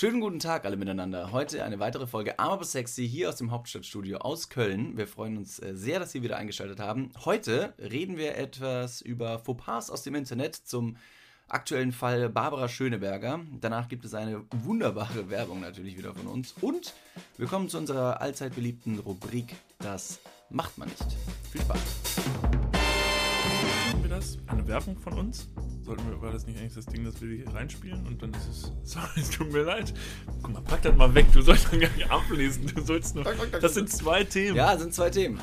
Schönen guten Tag alle miteinander. Heute eine weitere Folge Arm aber sexy hier aus dem Hauptstadtstudio aus Köln. Wir freuen uns äh, sehr, dass Sie wieder eingeschaltet haben. Heute reden wir etwas über Fauxpas aus dem Internet zum aktuellen Fall Barbara Schöneberger. Danach gibt es eine wunderbare Werbung natürlich wieder von uns. Und wir kommen zu unserer allzeit beliebten Rubrik Das macht man nicht. Viel Spaß. Das? Eine Werbung von uns? Sollten wir, war das nicht eigentlich das Ding, das wir hier reinspielen und dann ist es. Sorry, es tut mir leid. Guck mal, pack das mal weg. Du sollst doch gar nicht ablesen. Du sollst nur. Das sind zwei Themen. Ja, sind zwei Themen.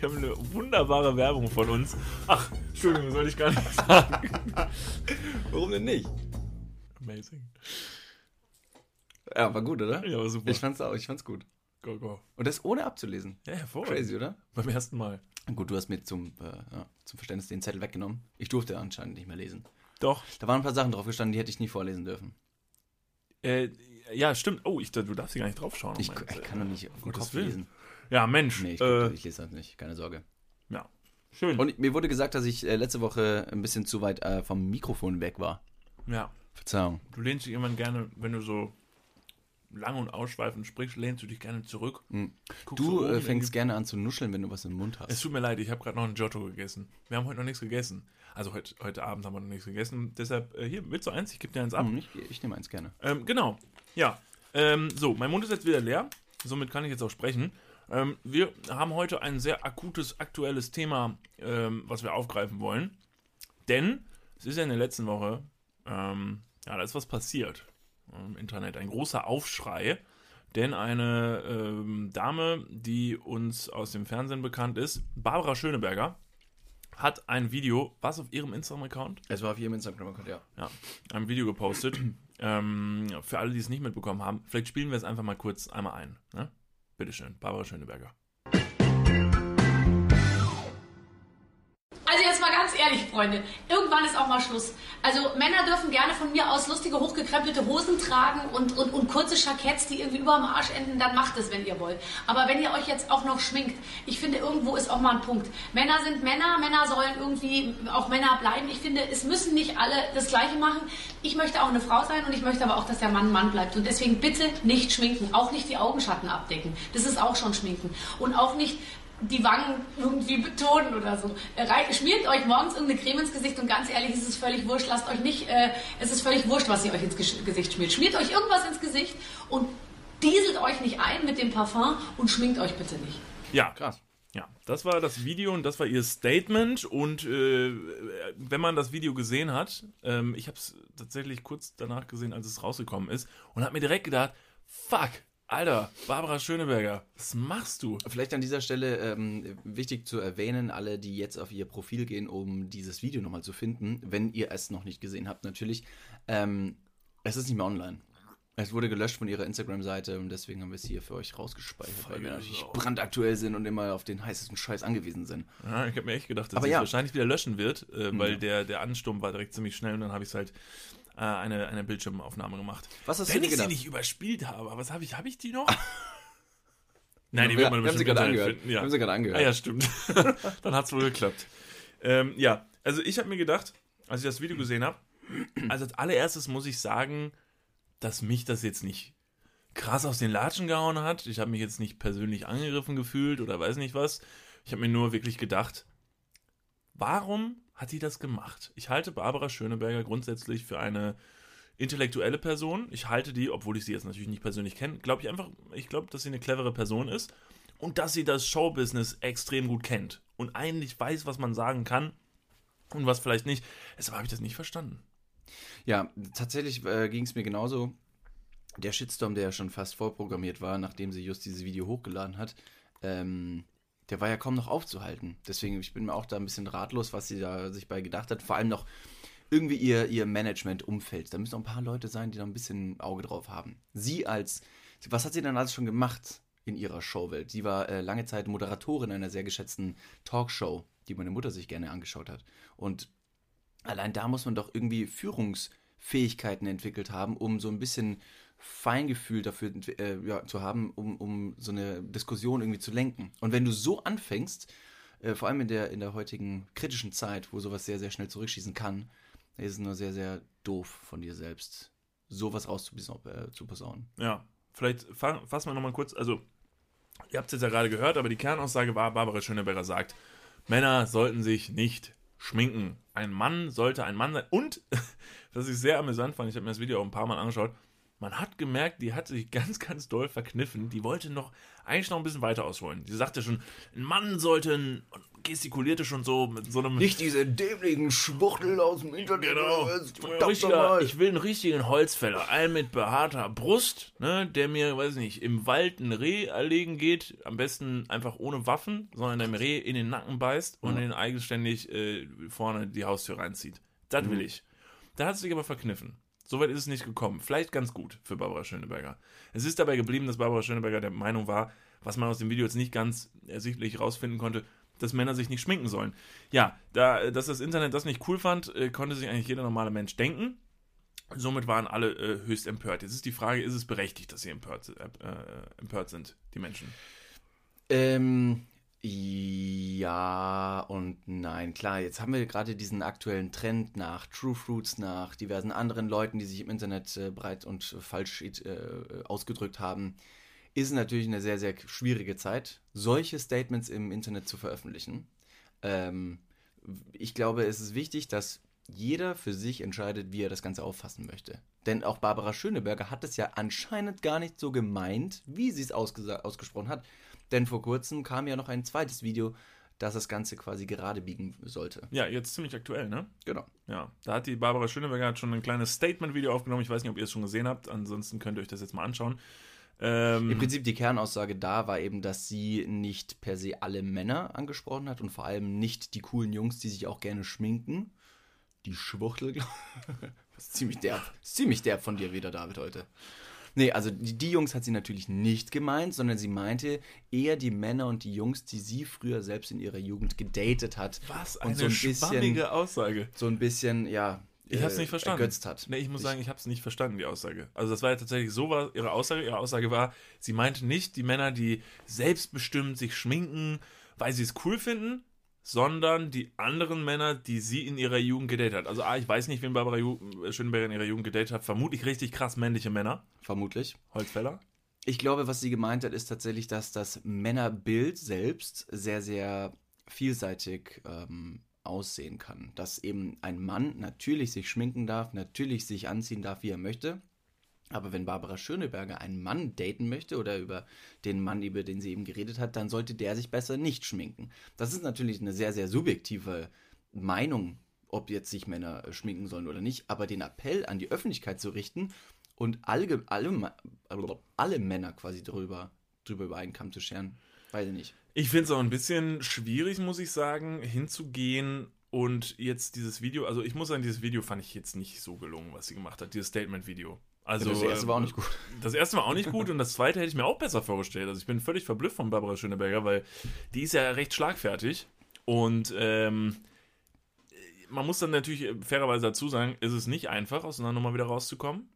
Wir haben eine wunderbare Werbung von uns. Ach, Entschuldigung, soll ich gar nicht sagen. Warum denn nicht? Amazing. Ja, war gut, oder? Ja, war super. Ich fand's auch, ich fand's gut. Go, go. Und das ohne abzulesen. Ja, hervorragend. Crazy, oder? Beim ersten Mal. Gut, du hast mir zum, äh, ja, zum Verständnis den Zettel weggenommen. Ich durfte anscheinend nicht mehr lesen. Doch. Da waren ein paar Sachen drauf gestanden, die hätte ich nie vorlesen dürfen. Äh, ja, stimmt. Oh, ich, du darfst hier gar nicht draufschauen. Ich, ich kann doch nicht auf den Kopf Willen. lesen. Ja, Mensch. Nee, ich, äh, ich lese das nicht, keine Sorge. ja. Schön. Und mir wurde gesagt, dass ich äh, letzte Woche ein bisschen zu weit äh, vom Mikrofon weg war. ja. Verzeihung. Du lehnst dich immer gerne, wenn du so lang und ausschweifend sprichst, lehnst du dich gerne zurück. Mhm. Du äh, fängst gerne an zu nuscheln, wenn du was im Mund hast. Es tut mir leid, ich habe gerade noch einen Giotto gegessen. Wir haben heute noch nichts gegessen. Also heute, heute Abend haben wir noch nichts gegessen. Deshalb, äh, hier, willst du eins? Ich gebe dir eins ab. Hm, ich, ich nehme eins gerne. Ähm, genau. Ja. Ähm, so, mein Mund ist jetzt wieder leer. Somit kann ich jetzt auch sprechen. Ähm, wir haben heute ein sehr akutes, aktuelles Thema, ähm, was wir aufgreifen wollen. Denn es ist ja in der letzten Woche, ähm, ja, da ist was passiert im Internet. Ein großer Aufschrei. Denn eine ähm, Dame, die uns aus dem Fernsehen bekannt ist, Barbara Schöneberger, hat ein Video, was auf ihrem Instagram-Account? Es war auf ihrem Instagram-Account, ja. ja, ein Video gepostet. ähm, für alle, die es nicht mitbekommen haben, vielleicht spielen wir es einfach mal kurz einmal ein. Ne? Bitteschön, Barbara Schöneberger. Mal ganz ehrlich, Freunde, irgendwann ist auch mal Schluss. Also Männer dürfen gerne von mir aus lustige, hochgekrempelte Hosen tragen und, und, und kurze Jacketts, die irgendwie über dem Arsch enden, dann macht es, wenn ihr wollt. Aber wenn ihr euch jetzt auch noch schminkt, ich finde, irgendwo ist auch mal ein Punkt. Männer sind Männer, Männer sollen irgendwie auch Männer bleiben. Ich finde, es müssen nicht alle das Gleiche machen. Ich möchte auch eine Frau sein und ich möchte aber auch, dass der Mann Mann bleibt. Und deswegen bitte nicht schminken, auch nicht die Augenschatten abdecken. Das ist auch schon schminken. Und auch nicht die Wangen irgendwie betonen oder so. Äh, Schmiert euch morgens irgendeine Creme ins Gesicht und ganz ehrlich, es ist völlig wurscht. Lasst euch nicht, äh, es ist völlig wurscht, was ihr euch ins Gesicht schmiert. Schmiert euch irgendwas ins Gesicht und dieselt euch nicht ein mit dem Parfum und schminkt euch bitte nicht. Ja, Krass. ja, das war das Video und das war ihr Statement. Und äh, wenn man das Video gesehen hat, ähm, ich habe es tatsächlich kurz danach gesehen, als es rausgekommen ist, und habe mir direkt gedacht, fuck, Alter, Barbara Schöneberger, was machst du? Vielleicht an dieser Stelle ähm, wichtig zu erwähnen, alle, die jetzt auf ihr Profil gehen, um dieses Video nochmal zu finden, wenn ihr es noch nicht gesehen habt, natürlich. Ähm, es ist nicht mehr online. Es wurde gelöscht von ihrer Instagram-Seite und deswegen haben wir es hier für euch rausgespeichert, weil wir natürlich Sau. brandaktuell sind und immer auf den heißesten Scheiß angewiesen sind. Ja, ich habe mir echt gedacht, dass Aber sie ja. es wahrscheinlich wieder löschen wird, äh, weil Ja. der, der Ansturm war direkt ziemlich schnell und dann habe ich es halt äh, eine, eine Bildschirmaufnahme gemacht. Was hast du Wenn dir ich sie gedacht? nicht überspielt habe, was habe ich, habe ich die noch? Nein, wir, wird wir haben sie bestimmt gerade angehört. finden, Ja. haben sie gerade angehört. Ah ja, stimmt. Dann hat es wohl geklappt. Ähm, ja, also ich habe mir gedacht, als ich das Video gesehen habe, also als allererstes muss ich sagen, dass mich das jetzt nicht krass aus den Latschen gehauen hat. Ich habe mich jetzt nicht persönlich angegriffen gefühlt oder weiß nicht was. Ich habe mir nur wirklich gedacht, warum hat die das gemacht? Ich halte Barbara Schöneberger grundsätzlich für eine intellektuelle Person. Ich halte die, obwohl ich sie jetzt natürlich nicht persönlich kenne, glaube ich einfach, ich glaube, dass sie eine clevere Person ist und dass sie das Showbusiness extrem gut kennt und eigentlich weiß, was man sagen kann und was vielleicht nicht. Deshalb habe ich das nicht verstanden. Ja, tatsächlich äh, ging es mir genauso. Der Shitstorm, der ja schon fast vorprogrammiert war, nachdem sie just dieses Video hochgeladen hat, ähm, der war ja kaum noch aufzuhalten. Deswegen, ich bin mir auch da ein bisschen ratlos, was sie da sich bei gedacht hat. Vor allem noch irgendwie ihr, ihr Management-Umfeld. Da müssen noch ein paar Leute sein, die da ein bisschen Auge drauf haben. Sie als, was hat sie denn alles schon gemacht in ihrer Showwelt? Sie war äh, lange Zeit Moderatorin einer sehr geschätzten Talkshow, die meine Mutter sich gerne angeschaut hat. Und allein da muss man doch irgendwie Führungsfähigkeiten entwickelt haben, um so ein bisschen Feingefühl dafür äh, ja, zu haben, um, um so eine Diskussion irgendwie zu lenken. Und wenn du so anfängst, äh, vor allem in der, in der heutigen kritischen Zeit, wo sowas sehr, sehr schnell zurückschießen kann, ist es nur sehr, sehr doof von dir selbst, sowas rauszuposaunen. Ja, vielleicht fa fassen wir nochmal kurz, also ihr habt es jetzt ja gerade gehört, aber die Kernaussage war, Barbara Schöneberger sagt, Männer sollten sich nicht schminken. Ein Mann sollte ein Mann sein. Und, was ich sehr amüsant fand, ich habe mir das Video auch ein paar Mal angeschaut, man hat gemerkt, die hat sich ganz, ganz doll verkniffen. Die wollte noch eigentlich noch ein bisschen weiter ausholen. Sie sagte schon, ein Mann sollte ein, gestikulierte schon so mit so einem. Nicht diese dämlichen Schwuchtel aus dem Internet. Genau. Richtiger, ich will einen richtigen Holzfäller, einen mit behaarter Brust, ne, der mir, weiß nicht, im Wald ein Reh erlegen geht, am besten einfach ohne Waffen, sondern dem Reh in den Nacken beißt und den eigenständig äh, vorne die Haustür reinzieht. Das will ich. Da hat sie sich aber verkniffen. Soweit ist es nicht gekommen. Vielleicht ganz gut für Barbara Schöneberger. Es ist dabei geblieben, dass Barbara Schöneberger der Meinung war, was man aus dem Video jetzt nicht ganz ersichtlich rausfinden konnte, dass Männer sich nicht schminken sollen. Ja, da, dass das Internet das nicht cool fand, äh, konnte sich eigentlich jeder normale Mensch denken. Somit waren alle äh, höchst empört. Jetzt ist die Frage, ist es berechtigt, dass sie empört, äh, äh, empört sind, die Menschen? Ähm, ja und nein. Klar, jetzt haben wir gerade diesen aktuellen Trend nach True Fruits, nach diversen anderen Leuten, die sich im Internet äh, breit und falsch äh, ausgedrückt haben. Ist natürlich eine sehr, sehr schwierige Zeit, solche Statements im Internet zu veröffentlichen. Ähm, ich glaube, es ist wichtig, dass jeder für sich entscheidet, wie er das Ganze auffassen möchte. Denn auch Barbara Schöneberger hat es ja anscheinend gar nicht so gemeint, wie sie es ausgesprochen hat. Denn vor kurzem kam ja noch ein zweites Video, das das Ganze quasi gerade biegen sollte. Ja, jetzt ziemlich aktuell, ne? Genau. Ja, da hat die Barbara Schöneberger schon ein kleines Statement-Video aufgenommen. Ich weiß nicht, ob ihr es schon gesehen habt. Ansonsten könnt ihr euch das jetzt mal anschauen. Ähm, Im Prinzip die Kernaussage da war eben, dass sie nicht per se alle Männer angesprochen hat und vor allem nicht die coolen Jungs, die sich auch gerne schminken. Die Schwuchtel, glaub Das ist ziemlich derb. Ist ziemlich derb von dir wieder, David, heute. Nee, also die, die Jungs hat sie natürlich nicht gemeint, sondern sie meinte eher die Männer und die Jungs, die sie früher selbst in ihrer Jugend gedatet hat. was und eine so ein bisschen, Aussage. so ein bisschen, ja, Ich äh, nicht verstanden. ergötzt hat. Nee, ich muss sagen, ich hab's nicht verstanden, die Aussage. Also das war ja tatsächlich so war ihre Aussage. Ihre Aussage war, sie meinte nicht die Männer, die selbstbestimmt sich schminken, weil sie es cool finden, sondern die anderen Männer, die sie in ihrer Jugend gedatet hat. Also A, ich weiß nicht, wen Barbara Ju Schöneberger in ihrer Jugend gedatet hat. Vermutlich richtig krass männliche Männer. Vermutlich. Holzfäller. Ich glaube, was sie gemeint hat, ist tatsächlich, dass das Männerbild selbst sehr, sehr vielseitig ähm, aussehen kann. Dass eben ein Mann natürlich sich schminken darf, natürlich sich anziehen darf, wie er möchte. Aber wenn Barbara Schöneberger einen Mann daten möchte oder über den Mann, über den sie eben geredet hat, dann sollte der sich besser nicht schminken. Das ist natürlich eine sehr, sehr subjektive Meinung, ob jetzt sich Männer äh, schminken sollen oder nicht. Aber den Appell an die Öffentlichkeit zu richten und alle, alle, alle Männer quasi drüber, drüber über einen Kamm zu scheren, weiß ich nicht. Ich finde es auch ein bisschen schwierig, muss ich sagen, hinzugehen und jetzt dieses Video, also ich muss sagen, dieses Video fand ich jetzt nicht so gelungen, was sie gemacht hat, dieses Statement-Video. Also, das erste war auch äh, nicht gut. Das erste war auch nicht gut und das zweite hätte ich mir auch besser vorgestellt. Also ich bin völlig verblüfft von Barbara Schöneberger, weil die ist ja recht schlagfertig und ähm, man muss dann natürlich fairerweise dazu sagen, ist es nicht einfach, aus einer Nummer wieder rauszukommen.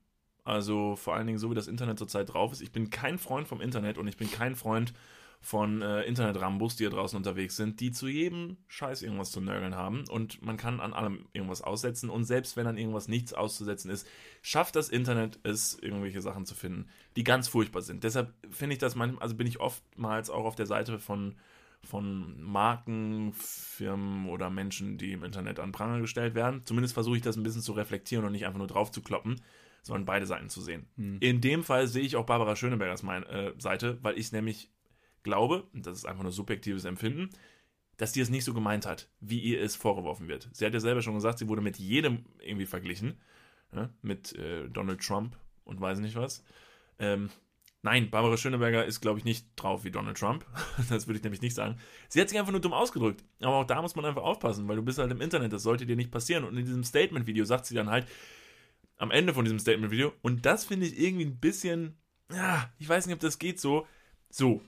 Also vor allen Dingen so, wie das Internet zurzeit drauf ist. Ich bin kein Freund vom Internet und ich bin kein Freund von äh, Internet-Rambos, die hier draußen unterwegs sind, die zu jedem Scheiß irgendwas zu nörgeln haben und man kann an allem irgendwas aussetzen und selbst wenn an irgendwas nichts auszusetzen ist, schafft das Internet es, irgendwelche Sachen zu finden, die ganz furchtbar sind. Deshalb finde ich das manchmal, also bin ich oftmals auch auf der Seite von, von Marken, Firmen oder Menschen, die im Internet an Pranger gestellt werden. Zumindest versuche ich das ein bisschen zu reflektieren und nicht einfach nur drauf zu kloppen, sondern beide Seiten zu sehen. In dem Fall sehe ich auch Barbara Schönebergers mein, äh, Seite, weil ich nämlich glaube, und das ist einfach nur subjektives Empfinden, dass die es nicht so gemeint hat, wie ihr es vorgeworfen wird. Sie hat ja selber schon gesagt, sie wurde mit jedem irgendwie verglichen, ne? mit äh, Donald Trump und weiß nicht was. Ähm, nein, Barbara Schöneberger ist, glaube ich, nicht drauf wie Donald Trump. das würde ich nämlich nicht sagen. Sie hat sich einfach nur dumm ausgedrückt. Aber auch da muss man einfach aufpassen, weil du bist halt im Internet, das sollte dir nicht passieren. Und in diesem Statement-Video sagt sie dann halt, am Ende von diesem Statement-Video, und das finde ich irgendwie ein bisschen, ja, ich weiß nicht, ob das geht so, so,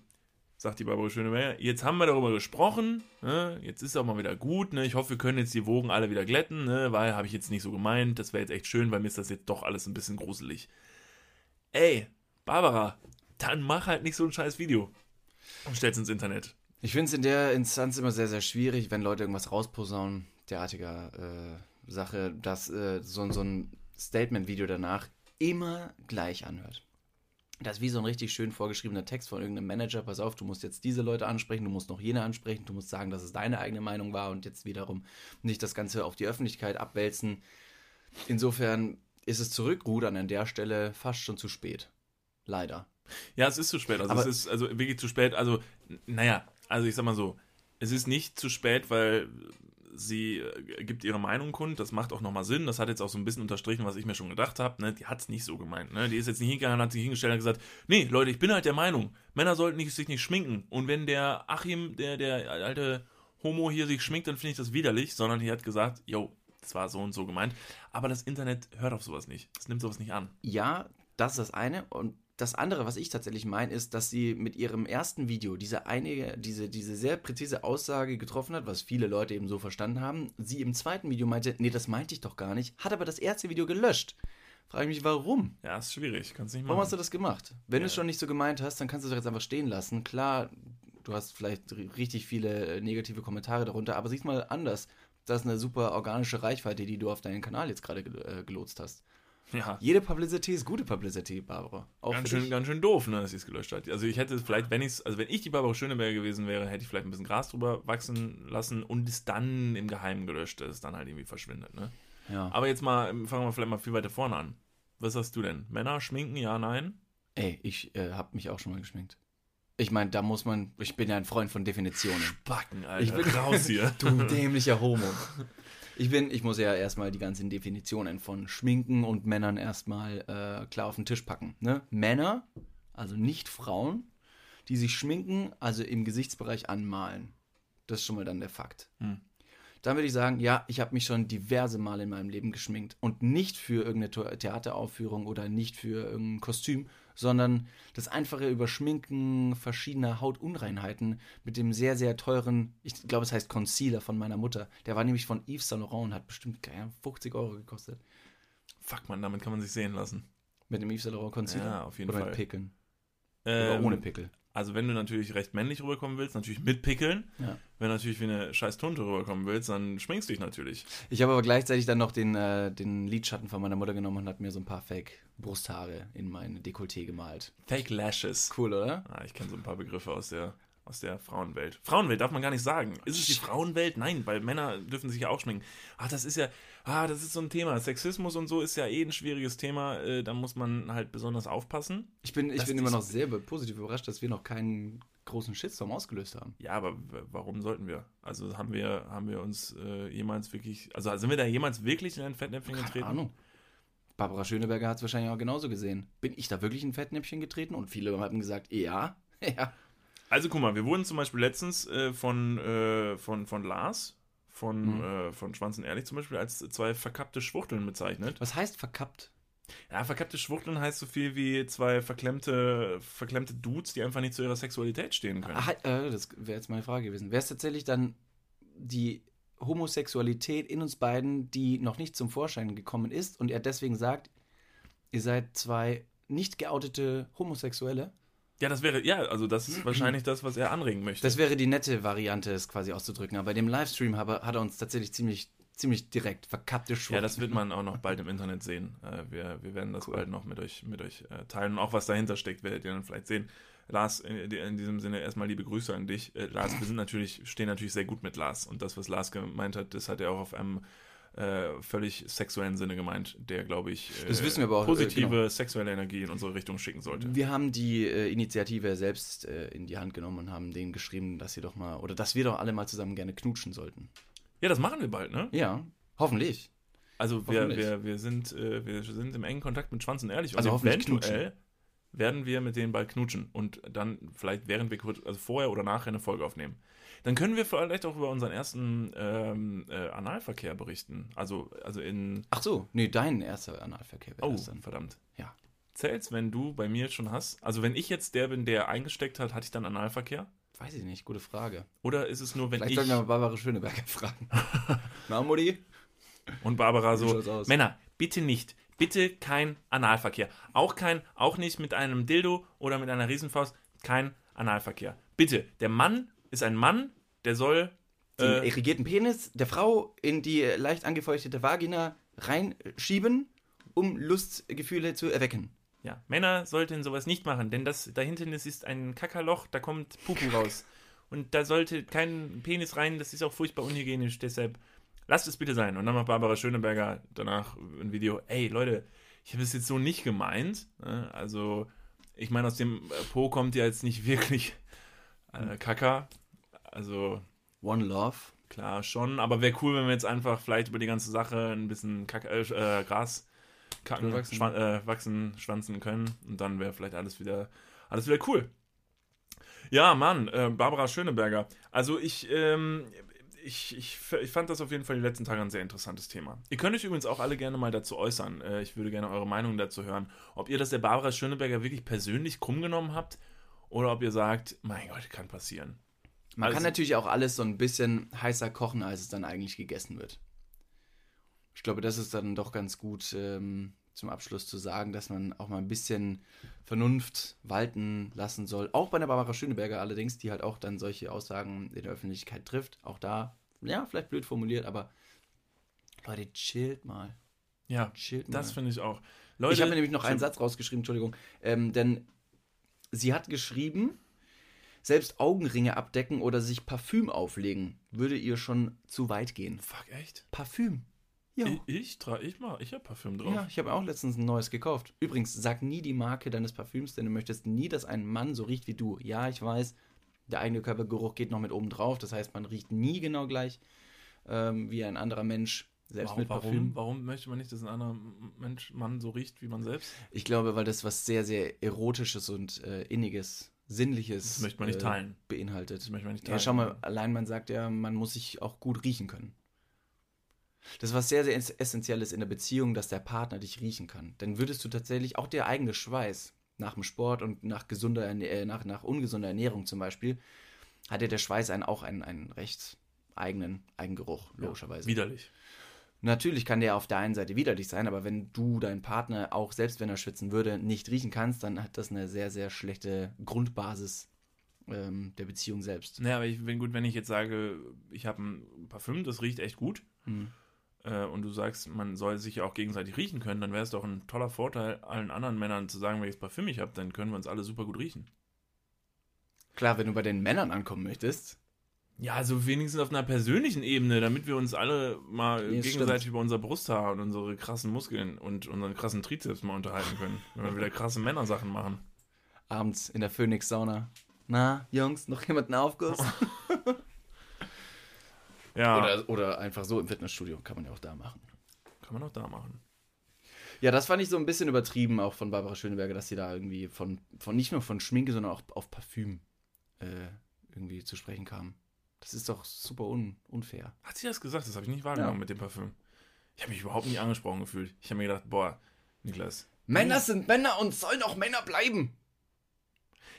sagt die Barbara Schöneberger, jetzt haben wir darüber gesprochen, ne? jetzt ist auch mal wieder gut, ne? ich hoffe, wir können jetzt die Wogen alle wieder glätten, ne? weil habe ich jetzt nicht so gemeint, das wäre jetzt echt schön, weil mir ist das jetzt doch alles ein bisschen gruselig. Ey, Barbara, dann mach halt nicht so ein scheiß Video und stell's ins Internet. Ich finde es in der Instanz immer sehr, sehr schwierig, wenn Leute irgendwas rausposaunen, derartiger äh, Sache, dass äh, so, so ein Statement-Video danach immer gleich anhört. Das ist wie so ein richtig schön vorgeschriebener Text von irgendeinem Manager. Pass auf, du musst jetzt diese Leute ansprechen, du musst noch jene ansprechen, du musst sagen, dass es deine eigene Meinung war und jetzt wiederum nicht das Ganze auf die Öffentlichkeit abwälzen. Insofern ist es zurückrudern an der Stelle fast schon zu spät. Leider. Ja, es ist zu spät. Also Aber- es ist also wirklich zu spät. Also, naja, also ich sag mal so, es ist nicht zu spät, weil sie äh, gibt ihre Meinung kund. Das macht auch nochmal Sinn. Das hat jetzt auch so ein bisschen unterstrichen, was ich mir schon gedacht habe. Ne? Die hat es nicht so gemeint. Ne? Die ist jetzt nicht hingegangen hat sich hingestellt und gesagt, nee, Leute, ich bin halt der Meinung, Männer sollten nicht, sich nicht schminken. Und wenn der Achim, der, der alte Homo hier sich schminkt, dann finde ich das widerlich. Sondern die hat gesagt, yo, das war so und so gemeint. Aber das Internet hört auf sowas nicht. Es nimmt sowas nicht an. Ja, das ist das eine. Und das andere, was ich tatsächlich meine, ist, dass sie mit ihrem ersten Video diese eine, diese, diese sehr präzise Aussage getroffen hat, was viele Leute eben so verstanden haben. Sie im zweiten Video meinte, nee, das meinte ich doch gar nicht, hat aber das erste Video gelöscht. Frage mich, warum? Ja, ist schwierig. Kannst nicht machen. Warum hast du das gemacht? Wenn du es Ja. schon nicht so gemeint hast, dann kannst du es doch jetzt einfach stehen lassen. Klar, du hast vielleicht ri- richtig viele äh, negative Kommentare darunter, aber sieh's mal anders. Das ist eine super organische Reichweite, die du auf deinen Kanal jetzt gerade äh, gelotst hast. Ja. Jede Publicity ist gute Publicity, Barbara. Auch Ganz schön, dich. ganz schön doof, ne, dass sie es gelöscht hat. Also ich hätte vielleicht, wenn ich also wenn ich die Barbara Schöneberger gewesen wäre, hätte ich vielleicht ein bisschen Gras drüber wachsen lassen und es dann im Geheimen gelöscht, dass es dann halt irgendwie verschwindet, ne? Ja. Aber jetzt mal, fangen wir vielleicht mal viel weiter vorne an. Was hast du denn? Männer schminken, ja, nein? Ey, ich äh, hab mich auch schon mal geschminkt. Ich meine, da muss man. Ich bin ja ein Freund von Definitionen. Backen, Alter. Ich bin raus hier. Du dämlicher Homo. Ich bin, ich muss ja erstmal die ganzen Definitionen von Schminken und Männern erstmal äh, klar auf den Tisch packen. Ne? Männer, also nicht Frauen, die sich schminken, also im Gesichtsbereich anmalen. Das ist schon mal dann der Fakt. Hm. Dann würde ich sagen, ja, ich habe mich schon diverse Male in meinem Leben geschminkt. Und nicht für irgendeine Theateraufführung oder nicht für irgendein Kostüm, sondern das einfache Überschminken verschiedener Hautunreinheiten mit dem sehr, sehr teuren, ich glaube, es heißt Concealer von meiner Mutter. Der war nämlich von Yves Saint Laurent und hat bestimmt keine Ahnung, 50 Euro gekostet. Fuck, man, damit kann man sich sehen lassen. Mit dem Yves Saint Laurent Concealer. Ja, auf jeden oder Fall. mit Pickeln. Ähm, oder ohne Pickel. Also wenn du natürlich recht männlich rüberkommen willst, natürlich mit Pickeln. Ja. Wenn du natürlich wie eine scheiß Tunte rüberkommen willst, dann schminkst du dich natürlich. Ich habe aber gleichzeitig dann noch den, äh, den Lidschatten von meiner Mutter genommen und hat mir so ein paar Fake-Brusthaare in mein Dekolleté gemalt. Fake Lashes. Cool, oder? Ah, ich kenne so ein paar Begriffe aus der, aus der Frauenwelt. Frauenwelt darf man gar nicht sagen. Ist es die Frauenwelt? Nein, weil Männer dürfen sich ja auch schminken. Ah, das ist ja, ah, das ist so ein Thema. Sexismus und so ist ja eh ein schwieriges Thema. Äh, da muss man halt besonders aufpassen. Ich bin, ich bin immer noch sehr positiv überrascht, dass wir noch keinen großen Shitstorm ausgelöst haben. Ja, aber warum sollten wir? Also haben wir, haben wir uns äh, jemals wirklich, also sind wir da jemals wirklich in ein Fettnäpfchen Keine getreten? Ahnung. Barbara Schöneberger hat es wahrscheinlich auch genauso gesehen. Bin ich da wirklich in ein Fettnäpfchen getreten? Und viele haben gesagt, ja. ja. Also guck mal, wir wurden zum Beispiel letztens äh, von, äh, von, von Lars, von, Mhm. äh, von Schwanzen Ehrlich zum Beispiel, als zwei verkappte Schwuchteln bezeichnet. Was heißt verkappt? Ja, verkappte Schwuchteln heißt so viel wie zwei verklemmte, verklemmte Dudes, die einfach nicht zu ihrer Sexualität stehen können. Ah, äh, das wäre jetzt meine Frage gewesen. Wäre es tatsächlich dann die Homosexualität in uns beiden, die noch nicht zum Vorschein gekommen ist und er deswegen sagt, ihr seid zwei nicht geoutete Homosexuelle? Ja, das wäre, ja, also das ist wahrscheinlich das, was er anregen möchte. Das wäre die nette Variante, es quasi auszudrücken. Aber bei dem Livestream habe, hat er uns tatsächlich ziemlich, ziemlich direkt verkappte Schwuchteln. ja, das wird man auch noch bald im Internet sehen. Äh, wir, wir werden das Cool. bald noch mit euch, mit euch äh, teilen. Und auch was dahinter steckt, werdet ihr dann vielleicht sehen. Lars, in, in diesem Sinne erstmal liebe Grüße an dich. Äh, Lars, wir sind natürlich, stehen natürlich sehr gut mit Lars. Und das, was Lars gemeint hat, das hat er auch auf einem äh, völlig sexuellen Sinne gemeint, der, glaube ich, äh, Das wissen wir aber auch, äh, positive genau. sexuelle Energie in unsere Richtung schicken sollte. Wir haben die äh, Initiative selbst äh, in die Hand genommen und haben denen geschrieben, dass sie doch mal, oder dass wir doch alle mal zusammen gerne knutschen sollten. Ja, das machen wir bald, ne? Ja, hoffentlich. Also wir, wir, wir, sind, wir sind im engen Kontakt mit Schwanz und Ehrlich. Also und hoffentlich eventuell werden wir mit denen bald knutschen und dann vielleicht während wir kurz, also vorher oder nachher eine Folge aufnehmen. Dann können wir vielleicht auch über unseren ersten ähm, äh, Analverkehr berichten. Also, also in. Ach so, nee, dein erster Analverkehr wäre Oh, das dann. verdammt. Ja. Zählt's, wenn du bei mir schon hast? Also, wenn ich jetzt der bin, der eingesteckt hat, hatte ich dann Analverkehr? Weiß ich nicht, gute Frage. Oder ist es nur, wenn Vielleicht ich sollten wir mal Barbara Schöneberger fragen. Na, Mutti? und Barbara so? Männer, bitte nicht. Bitte kein Analverkehr. Auch kein, auch nicht mit einem Dildo oder mit einer Riesenfaust. Kein Analverkehr. Bitte, der Mann ist ein Mann, der soll. Den Äh, irrigierten Penis der Frau in die leicht angefeuchtete Vagina reinschieben um Lustgefühle zu erwecken. Ja, Männer sollten sowas nicht machen, denn das da hinten ist ein Kackerloch, da kommt Pupu raus. Und da sollte kein Penis rein, das ist auch furchtbar unhygienisch, deshalb lasst es bitte sein. Und dann macht Barbara Schöneberger danach ein Video, ey Leute, ich habe es jetzt so nicht gemeint. Ne? Also, ich meine, aus dem äh, Po kommt ja jetzt nicht wirklich äh, Kacker. Also, One Love. klar schon, aber wäre cool, wenn wir jetzt einfach vielleicht über die ganze Sache ein bisschen Kack, äh, äh, Gras kacken, Wachsen. schwan äh, wachsen, schwanzen können und dann wäre vielleicht alles wieder, alles wieder cool. Ja, Mann, äh, Barbara Schöneberger. Also ich, ähm, ich, ich, ich fand das auf jeden Fall die letzten Tage ein sehr interessantes Thema. Ihr könnt euch übrigens auch alle gerne mal dazu äußern. Äh, ich würde gerne eure Meinung dazu hören. Ob ihr das der Barbara Schöneberger wirklich persönlich krumm genommen habt oder ob ihr sagt, mein Gott, kann passieren. Man Also- kann natürlich auch alles so ein bisschen heißer kochen, als es dann eigentlich gegessen wird. Ich glaube, das ist dann doch ganz gut ähm, zum Abschluss zu sagen, dass man auch mal ein bisschen Vernunft walten lassen soll. Auch bei der Barbara Schöneberger allerdings, die halt auch dann solche Aussagen in der Öffentlichkeit trifft. Auch da, ja, vielleicht blöd formuliert, aber Leute, chillt mal. Ja, Chillt mal. das finde ich auch. Leute, ich habe mir nämlich noch einen. Satz rausgeschrieben, Entschuldigung. Ähm, denn sie hat geschrieben, selbst Augenringe abdecken oder sich Parfüm auflegen, würde ihr schon zu weit gehen. Fuck, echt? Parfüm. Ja. Ich, ich, tra- ich, mach- ich habe Parfüm drauf. Ja, ich habe auch letztens ein neues gekauft. Übrigens, sag nie die Marke deines Parfüms, denn du möchtest nie, dass ein Mann so riecht wie du. Ja, ich weiß, der eigene Körpergeruch geht noch mit oben drauf. Das heißt, man riecht nie genau gleich ähm, wie ein anderer Mensch, selbst Warum, mit warum, Parfüm. warum möchte man nicht, dass ein anderer Mensch, Mann so riecht wie man selbst? Ich glaube, weil das was sehr, sehr Erotisches und äh, Inniges, Sinnliches Das möchte man nicht äh, teilen. beinhaltet. Das möchte man nicht teilen. Ja, schau mal, allein man sagt ja, man muss sich auch gut riechen können. Das ist was sehr, sehr ess- Essentielles in der Beziehung, dass der Partner dich riechen kann. Dann würdest du tatsächlich auch der eigene Schweiß nach dem Sport und nach gesunder, äh, nach, nach ungesunder Ernährung zum Beispiel, hat ja der Schweiß einen, auch einen, einen recht eigenen Eigengeruch, logischerweise. Widerlich. Natürlich kann der auf der einen Seite widerlich sein, aber wenn du deinen Partner, auch selbst wenn er schwitzen würde, nicht riechen kannst, dann hat das eine sehr, sehr schlechte Grundbasis ähm, der Beziehung selbst. Naja, aber ich, wenn, gut, wenn ich jetzt sage, ich habe ein Parfüm, das riecht echt gut, Hm. Äh, und du sagst, man soll sich ja auch gegenseitig riechen können, dann wäre es doch ein toller Vorteil, allen anderen Männern zu sagen, welches Parfüm ich habe, dann können wir uns alle super gut riechen. Klar, wenn du bei den Männern ankommen möchtest. Ja, also wenigstens auf einer persönlichen Ebene, damit wir uns alle mal das gegenseitig stimmt. über unser Brusthaar und unsere krassen Muskeln und unseren krassen Trizeps mal unterhalten können, wenn wir wieder krasse Männersachen machen. Abends in der Phoenix-Sauna. Na, Jungs, noch jemanden Aufguss? Ja, Oder, oder einfach so im Fitnessstudio, kann man ja auch da machen. kann man auch da machen. Ja, das fand ich so ein bisschen übertrieben, auch von Barbara Schöneberger, dass sie da irgendwie von, von nicht nur von Schminke, sondern auch auf Parfüm äh, irgendwie zu sprechen kam. Das ist doch super un, unfair. Hat sie das gesagt? Das habe ich nicht wahrgenommen Ja. mit dem Parfüm. Ich habe mich überhaupt nicht angesprochen gefühlt. Ich habe mir gedacht, boah, Niklas, Männer sind Männer und sollen auch Männer bleiben.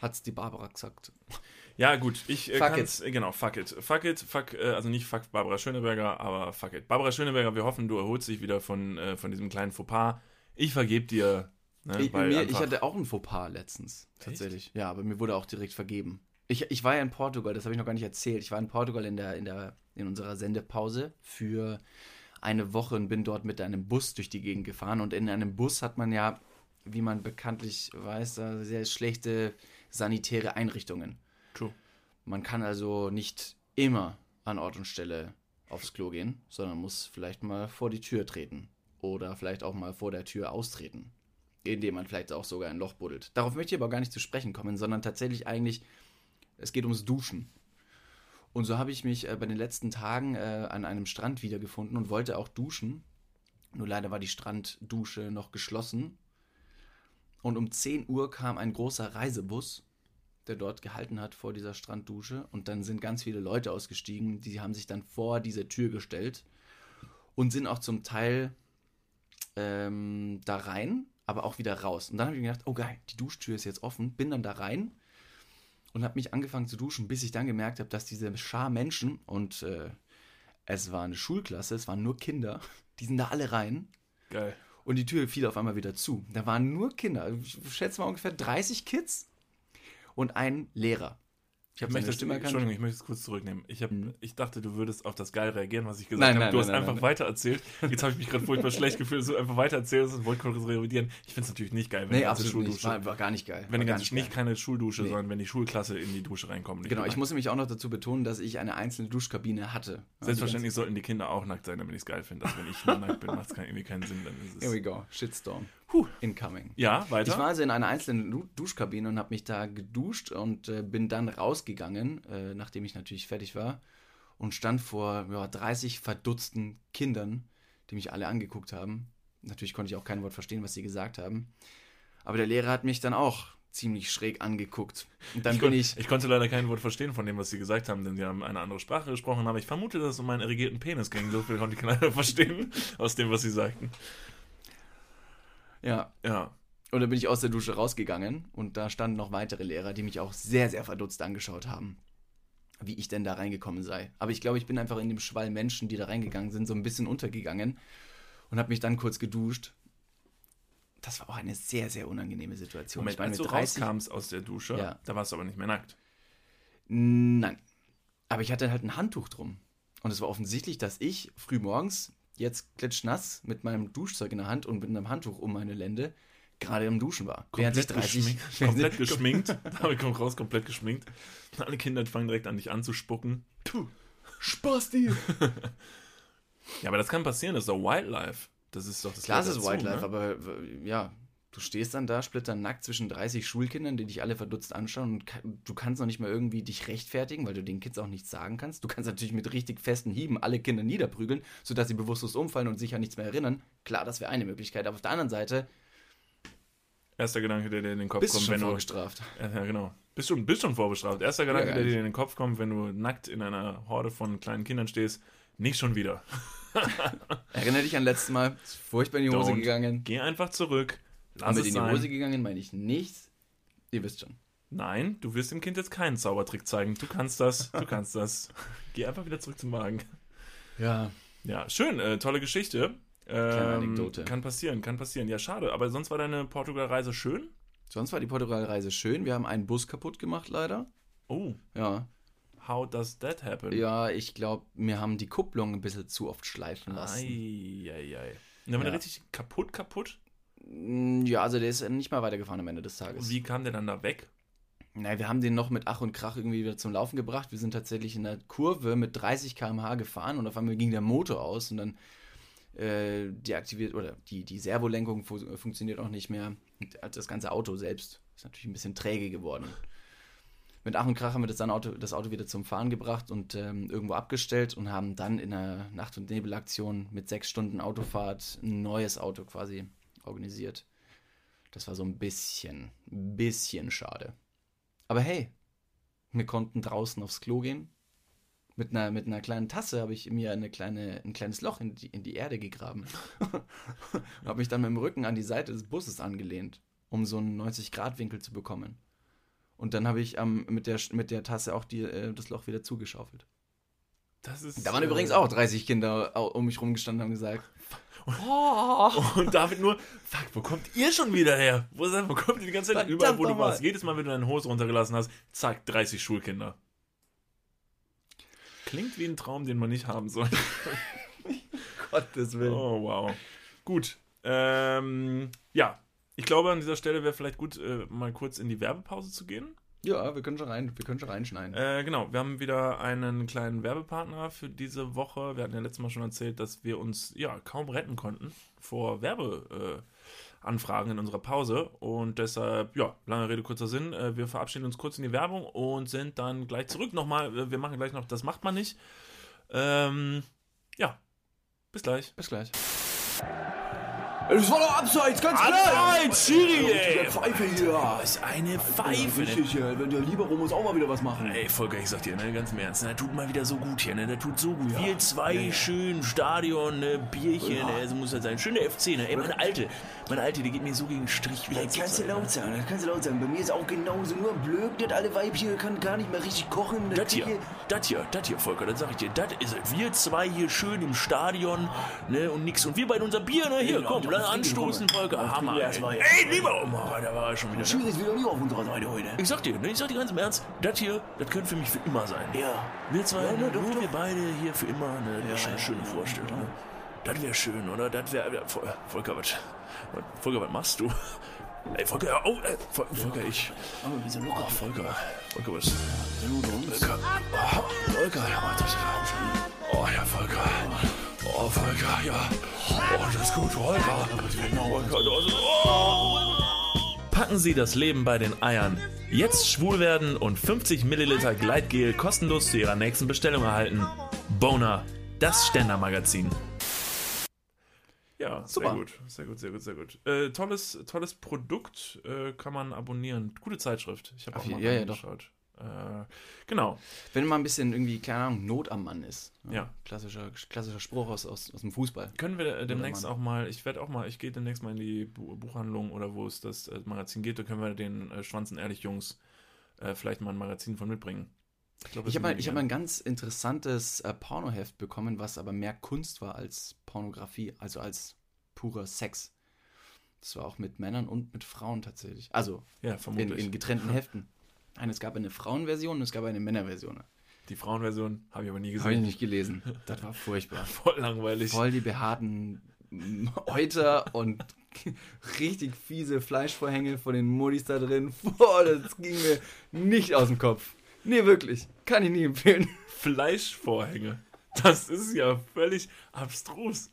Hat's die Barbara gesagt. Ja, gut, ich äh, Fuck kann's, äh, genau, fuck it. Fuck it, fuck, äh, also nicht fuck Barbara Schöneberger, aber fuck it. Barbara Schöneberger, wir hoffen, du erholst dich wieder von, äh, von diesem kleinen Fauxpas. Ich vergebe dir. Ne, Ich, mir, ich hatte auch ein Fauxpas letztens, tatsächlich. Ja, aber mir wurde auch direkt vergeben. Ich, ich war ja in Portugal, das habe ich noch gar nicht erzählt. Ich war in Portugal in, der, in, der, in unserer Sendepause für eine Woche und bin dort mit einem Bus durch die Gegend gefahren. Und in einem Bus hat man ja, wie man bekanntlich weiß, äh, sehr schlechte sanitäre Einrichtungen. Man kann also nicht immer an Ort und Stelle aufs Klo gehen, sondern muss vielleicht mal vor die Tür treten. Oder vielleicht auch mal vor der Tür austreten. Indem man vielleicht auch sogar ein Loch buddelt. Darauf möchte ich aber gar nicht zu sprechen kommen, sondern tatsächlich eigentlich, es geht ums Duschen. Und so habe ich mich äh, bei den letzten Tagen äh, an einem Strand wiedergefunden und wollte auch duschen. Nur leider war die Stranddusche noch geschlossen. Und um 10 Uhr kam ein großer Reisebus der dort gehalten hat vor dieser Stranddusche. Und dann sind ganz viele Leute ausgestiegen, die haben sich dann vor diese Tür gestellt und sind auch zum Teil ähm, da rein, aber auch wieder raus. Und dann habe ich mir gedacht, oh geil, die Duschtür ist jetzt offen, bin dann da rein und habe mich angefangen zu duschen, bis ich dann gemerkt habe, dass diese Schar Menschen und äh, es war eine Schulklasse, es waren nur Kinder, die sind da alle rein Geil. und die Tür fiel auf einmal wieder zu. Da waren nur Kinder, ich schätze mal ungefähr 30 Kids und ein Lehrer. Ich habe das, Stimme erkannt. Entschuldigung, ich möchte es kurz zurücknehmen. Ich, hab, ich dachte, du würdest auf das geil reagieren, was ich gesagt Nein, habe. nein, Du nein, hast nein, einfach nein. weiter erzählt. Jetzt habe ich mich gerade furchtbar schlecht gefühlt, dass du einfach weiter erzählst und wollte kurz revidieren. Ich finde es natürlich nicht geil, wenn Nee, die ganze absolut nicht. Schuldusche, War, war gar nicht geil. wenn die ganze, nicht, geil. keine Schuldusche, Nee. sondern wenn die Schulklasse in die Dusche reinkommt. Nicht Genau, ich muss nämlich auch noch dazu betonen, dass ich eine einzelne Duschkabine hatte. Selbstverständlich sollten die Kinder auch nackt sein, damit ich es geil finde. Dass wenn ich nur nackt bin, macht es irgendwie keinen Sinn. Dann ist Here we go. Shitstorm. Puh. Incoming. ja, weiter. Ich war also in einer einzelnen Du- Duschkabine und habe mich da geduscht und äh, bin dann rausgegangen, äh, nachdem ich natürlich fertig war und stand vor ja, 30 verdutzten Kindern, die mich alle angeguckt haben. Natürlich konnte ich auch kein Wort verstehen, was sie gesagt haben. Aber der Lehrer hat mich dann auch ziemlich schräg angeguckt. Und dann ich, bin ich. ich konnte leider kein Wort verstehen von dem, was sie gesagt haben, denn sie haben eine andere Sprache gesprochen. Aber ich vermute, dass es um meinen irrigierten Penis ging. So viel konnte ich leider verstehen aus dem, was sie sagten. Ja. Ja. Und dann bin ich aus der Dusche rausgegangen und da standen noch weitere Lehrer, die mich auch sehr, sehr verdutzt angeschaut haben, wie ich denn da reingekommen sei. Aber ich glaube, ich bin einfach in dem Schwall Menschen, die da reingegangen sind, so ein bisschen untergegangen und habe mich dann kurz geduscht. Das war auch eine sehr, sehr unangenehme Situation. Moment, ich meine, als du mit 30 rauskamst aus der Dusche, Ja. da warst du aber nicht mehr nackt. Nein. Aber ich hatte halt ein Handtuch drum. Und es war offensichtlich, dass ich früh morgens, jetzt klitschnass, mit meinem Duschzeug in der Hand und mit einem Handtuch um meine Lände, gerade im Duschen war. Komplett 30 geschminkt. Komplett geschminkt. Damit kommt raus, komplett geschminkt. Alle Kinder fangen direkt an, dich anzuspucken. Spasti! Ja, aber das kann passieren, das ist doch Wildlife. Das ist doch das Klar, es ist Wildlife, ne? aber ja, du stehst dann da, splitternackt zwischen 30 Schulkindern, die dich alle verdutzt anschauen und du kannst noch nicht mal irgendwie dich rechtfertigen, weil du den Kids auch nichts sagen kannst. Du kannst natürlich mit richtig festen Hieben alle Kinder niederprügeln, sodass sie bewusstlos umfallen und sich an nichts mehr erinnern. Klar, das wäre eine Möglichkeit, aber auf der anderen Seite Erster Gedanke, der dir in den Kopf bist kommt, schon wenn du. vorgestraft. Ja, ja, genau. Bist schon, bist schon vorbestraft. Erster Gedanke, Ja, der dir in den Kopf kommt, wenn du nackt in einer Horde von kleinen Kindern stehst, nicht schon wieder. Erinnere dich an letztes Mal, ist furchtbar in die Hose Don't. gegangen. Geh einfach zurück. Lass es in die. Hose gegangen, meine ich nichts. Ihr wisst schon. Nein, du wirst dem Kind jetzt keinen Zaubertrick zeigen. Du kannst das, du kannst das. Geh einfach wieder zurück zum Wagen. Ja. Ja, schön, äh, tolle Geschichte. Ähm, Anekdote. Kann passieren, kann passieren. Ja, schade, aber sonst war deine Portugal-Reise schön? Sonst war die Portugalreise schön. Wir haben einen Bus kaputt gemacht, leider. Oh, Ja. how does that happen? Ja, ich glaube, wir haben die Kupplung ein bisschen zu oft schleifen lassen. Eieiei. Und dann war der Ja. richtig kaputt, kaputt? Mm, Ja, also der ist nicht mal weitergefahren am Ende des Tages. Und wie kam der dann da weg? Naja, wir haben den noch mit Ach und Krach irgendwie wieder zum Laufen gebracht. Wir sind tatsächlich in der Kurve mit 30 km/h gefahren und auf einmal ging der Motor aus und dann äh, deaktiviert oder die, die Servolenkung fu funktioniert auch nicht mehr. Das ganze Auto selbst ist natürlich ein bisschen träge geworden. Mit Ach und Krach haben wir das, dann Auto, das Auto wieder zum Fahren gebracht und ähm, irgendwo abgestellt und haben dann in einer Nacht- und Nebelaktion mit sechs Stunden Autofahrt ein neues Auto quasi organisiert. Das war so ein bisschen, bisschen schade. Aber hey, wir konnten draußen aufs Klo gehen. Mit einer, mit einer kleinen Tasse habe ich mir eine kleine, ein kleines Loch in die, in die Erde gegraben. und habe mich dann mit dem Rücken an die Seite des Busses angelehnt, um so einen 90-Grad-Winkel zu bekommen. Und dann habe ich ähm, mit, der, mit der Tasse auch die, äh, das Loch wieder zugeschaufelt. Das ist, Da waren äh, übrigens auch 30 Kinder um mich rumgestanden und haben gesagt, Und David nur, fuck, wo kommt ihr schon wieder her? Wo, wo kommt ihr die ganze Zeit? Verdammt Überall, wo du warst. Jedes Mal, wenn du deine Hose runtergelassen hast, zack, 30 Schulkinder. Klingt wie ein Traum, den man nicht haben soll. Gottes Willen. Oh, wow. Gut. Ähm, ja, ich glaube, an dieser Stelle wäre vielleicht gut, äh, mal kurz in die Werbepause zu gehen. Ja, wir können schon rein, wir können schon reinschneiden. Äh, genau, wir haben wieder einen kleinen Werbepartner für diese Woche. Wir hatten ja letztes Mal schon erzählt, dass wir uns ja kaum retten konnten vor Werbeanfragen äh, in unserer Pause. Und deshalb, ja, lange Rede, kurzer Sinn. Äh, wir verabschieden uns kurz in die Werbung und sind dann gleich zurück. Nochmal, äh, wir machen gleich noch, das macht man nicht. Ähm, ja, bis gleich. Bis gleich. Das war doch abseits, ganz klar! Abseits, Schiri, ey! Der Pfeife hier! Was eine Pfeife, ne? Richtig, ja. Wenn der Libero muss auch mal wieder was machen. Ey, Volker, ich sag dir, ne, ganz im Ernst, ne, tut mal wieder so gut hier, ne, der tut so gut. Wir zwei schön Stadion, ne, Bierchen, ne, so muss das sein. Schöne FC, ne, ey, meine Alte, meine Alte, die geht mir so gegen den Strich. Das kannst du laut sagen, das kannst du laut sagen. Bei mir ist auch genauso. Nur blöd, das alle Weibchen kann gar nicht mehr richtig kochen. Das hier, das hier, das hier, Volker, das sag ich dir, das ist es. Wir zwei hier schön im Stadion, ne, und nix. Und wir beide unser Bier, ne, hier, Genau, komm, lass anstoßen, Volker. Hammer. das war Ey, Ey, lieber Oma, da war er schon wieder. Schiri ist wieder nicht auf unserer Seite heute. Ich sag dir, ne, ich sag dir ganz im Ernst, das hier, das könnte für mich für immer sein. Ja. Wir zwei, Ja, ne, doch, nur doch. wir beide hier für immer, ne, das ist schon eine ja, schöne ja, Vorstellung. ja. Ne? Das wäre schön, oder? Das wäre. Vol- Volker, was, Volker, was machst du? Ey, Volker, auf, ey, Vol- Volker, ich. Aber bisschen Oh, locker. Volker, Volker, was? Volker. Volker, oh, Volker, ja, warte. Oh, ja, Volker. Oh, Volker, ja. Oh, das ist gut, Volker. Oh. Packen Sie das Leben bei den Eiern. Jetzt schwul werden und 50 Milliliter Gleitgel kostenlos zu Ihrer nächsten Bestellung erhalten. Boner, das Ständermagazin. Ja, Super. sehr gut, sehr gut, sehr gut, sehr gut. Äh, tolles, tolles Produkt äh, kann man abonnieren. Gute Zeitschrift. Ich habe auch mal ja, ja, doch. Äh, genau. Wenn mal ein bisschen irgendwie, keine Ahnung, Not am Mann ist. Ja. Klassischer, klassischer Spruch aus, aus, aus dem Fußball. Können wir äh, demnächst auch mal, ich werde auch mal, ich gehe demnächst mal in die Bu Buchhandlung oder wo es das äh, Magazin geht, da können wir den äh, Schwanzen ehrlich Jungs äh, vielleicht mal ein Magazin von mitbringen. glaub, das Ich habe mal, ich hab mal ein ganz interessantes äh, Pornoheft bekommen, was aber mehr Kunst war als Pornografie, also als purer Sex. Das war auch mit Männern und mit Frauen tatsächlich. Also ja, in, in getrennten Heften. Nein, es gab eine Frauenversion und es gab eine Männerversion. die Frauenversion habe ich aber nie Habe ich gesehen. nicht gelesen. Das war furchtbar. Voll langweilig. Voll die behaarten Euter und richtig fiese Fleischvorhänge von den Modis da drin. Boah, das ging mir nicht aus dem Kopf. Nee, wirklich. Kann ich nie empfehlen. Fleischvorhänge. Das ist ja völlig abstrus.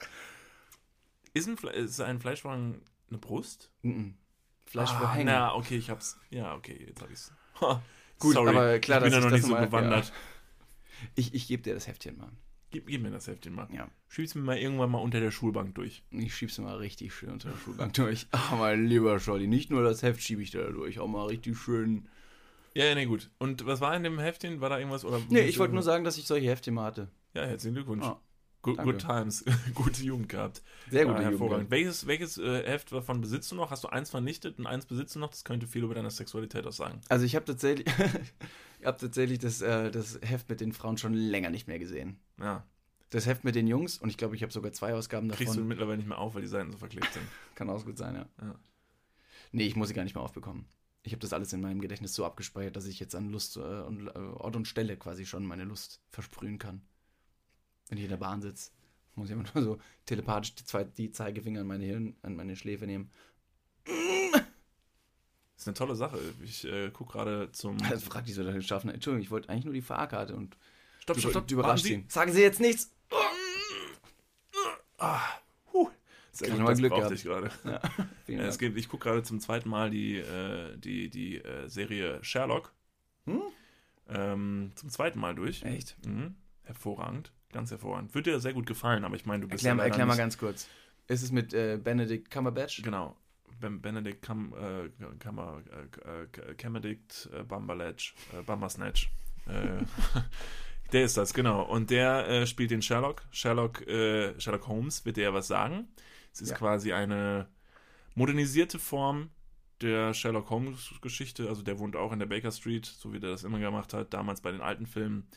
Ist ein, Fle ist ein Fleischvorhang eine Brust? Mhm. Ah, Fleischvorhänge. na, okay, ich hab's. Ja, okay, jetzt hab ich's. Gut, Sorry, aber klar, ich bin dass da noch ich nicht so mal- bewandert. Ich, ich gebe dir das Heftchen mal. Gib, gib mir das Heftchen mal. Ja. Schieb's mir mal irgendwann mal unter der Schulbank durch. Ich schieb's mal richtig schön unter der Schulbank durch. Ach, mein lieber Scholli, nicht nur das Heft schiebe ich da durch, auch mal richtig schön. Ja, ja, nee, gut. Und was war in dem Heftchen? War da irgendwas? Oder Nee, ich wollte nur sagen, dass ich solche Heftchen mal hatte. Ja, herzlichen Glückwunsch. Ah, good, good times. Gute Jugend gehabt. Sehr Ja, gute Jugend. hervorragend. Welches, welches äh, Heft davon besitzt du noch? Hast du eins vernichtet und eins besitzt du noch? Das könnte viel über deine Sexualität aussagen. Also ich habe tatsächlich, ich habe tatsächlich das, äh, das Heft mit den Frauen schon länger nicht mehr gesehen. Ja. Das Heft mit den Jungs, und ich glaube, ich habe sogar zwei Ausgaben Kriegst du davon. mittlerweile nicht mehr auf, weil die Seiten so verklebt sind. Kann auch gut sein, ja. Ja. Nee, ich muss sie gar nicht mehr aufbekommen. Ich habe das alles in meinem Gedächtnis so abgespeichert, dass ich jetzt an Lust äh, und äh, Ort und Stelle quasi schon meine Lust versprühen kann. Wenn ich in der Bahn sitze, muss ich einfach nur so telepathisch die, zwei, die Zeigefinger an meine Hirn, an meine Schläfe nehmen. Das ist eine tolle Sache. Ich äh, gucke gerade zum. Das fragt die so der Schaffner. Entschuldigung, ich wollte eigentlich nur die Fahrkarte und Stopp, stopp, stopp. überrascht ihn. Sagen Sie jetzt nichts! Huh. Sehr Kann gut, das Glück brauchte ich gerade. Ja, Ja, es geht, ich gucke gerade zum zweiten Mal die, äh, die, die äh, Serie Sherlock. Hm? Ähm, zum zweiten Mal durch. Echt? Mhm. Hervorragend. Ganz hervorragend. Wird dir sehr gut gefallen, aber ich meine, du bist Erklär, ja erklär mal ganz kurz. Ist es mit äh, Benedict Cumberbatch? Genau. Ben Benedict Cam, äh, Kammer, äh, äh, Benedict äh, Bumberlatch, äh, Bumbersnatch. Äh, der ist das, genau. Und der äh, spielt den Sherlock. Sherlock, äh, Sherlock Holmes wird dir ja was sagen. Es ist Ja. quasi eine modernisierte Form der Sherlock Holmes Geschichte. Also der wohnt auch in der Baker Street, so wie der das immer gemacht hat. Damals bei den alten Filmen.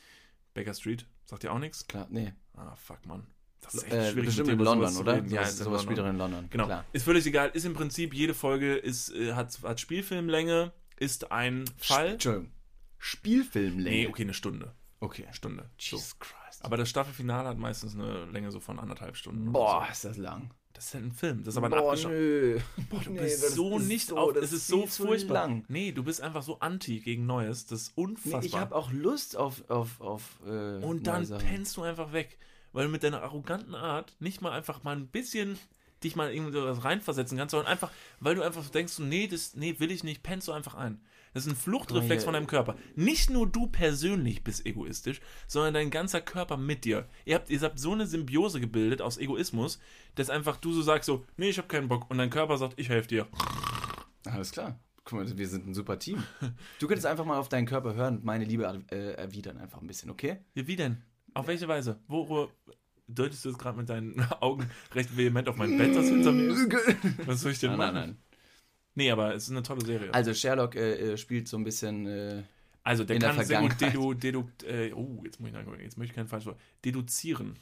Baker Street, sagt dir auch nichts? Klar, nee. Ah, fuck, Mann. Das ist echt Äh, schwierig, bestimmt mit in dir über London, oder? reden. Ja, sowas, in spielt er in London. Genau. Klar. Ist völlig egal. Ist im Prinzip, jede Folge ist, äh, hat, hat Spielfilmlänge, ist ein Fall. Entschuldigung. Spielfilmlänge. Nee, okay, eine Stunde. Okay. Stunde. So. Jesus Christ. Aber das Staffelfinale hat meistens eine Länge so von anderthalb Stunden. Boah, So. ist das lang. Das ist halt ein Film. Das ist aber ein Boah, abgeschlossen. nö. Boah, du Nee, bist so ist nicht so- auf. das Es ist so furchtbar. lang. Nee, du bist einfach so anti gegen Neues. Das ist Nee, unfassbar. ich habe auch Lust auf. auf, auf äh, Und dann pennst du einfach weg. Weil du mit deiner arroganten Art nicht mal einfach mal ein bisschen dich mal irgendwie so reinversetzen kannst, sondern einfach, weil du einfach denkst, nee, das, nee, will ich nicht, pennst du einfach ein. Das ist ein Fluchtreflex Oh, von deinem Körper. Nicht nur du persönlich bist egoistisch, sondern dein ganzer Körper mit dir. Ihr habt, ihr habt so eine Symbiose gebildet aus Egoismus, dass einfach du so sagst so, nee, ich habe keinen Bock. Und dein Körper sagt, ich helfe dir. Alles klar. Guck mal, wir sind ein super Team. Du könntest einfach mal auf deinen Körper hören und meine Liebe äh, erwidern einfach ein bisschen, okay? Wie denn? Auf welche Weise? Wo, wo deutest du jetzt gerade mit deinen Augen recht vehement auf mein Bett, das hinter mir ist? Was soll ich denn Nein, machen? nein, nein. Nee, aber es ist eine tolle Serie. Also Sherlock äh, äh, spielt so ein bisschen. Äh, Also der in der kann sehr gut dedu, dedu, äh, oh, jetzt muss ich nachgucken, jetzt möchte ich kein falsches Wort, deduzieren.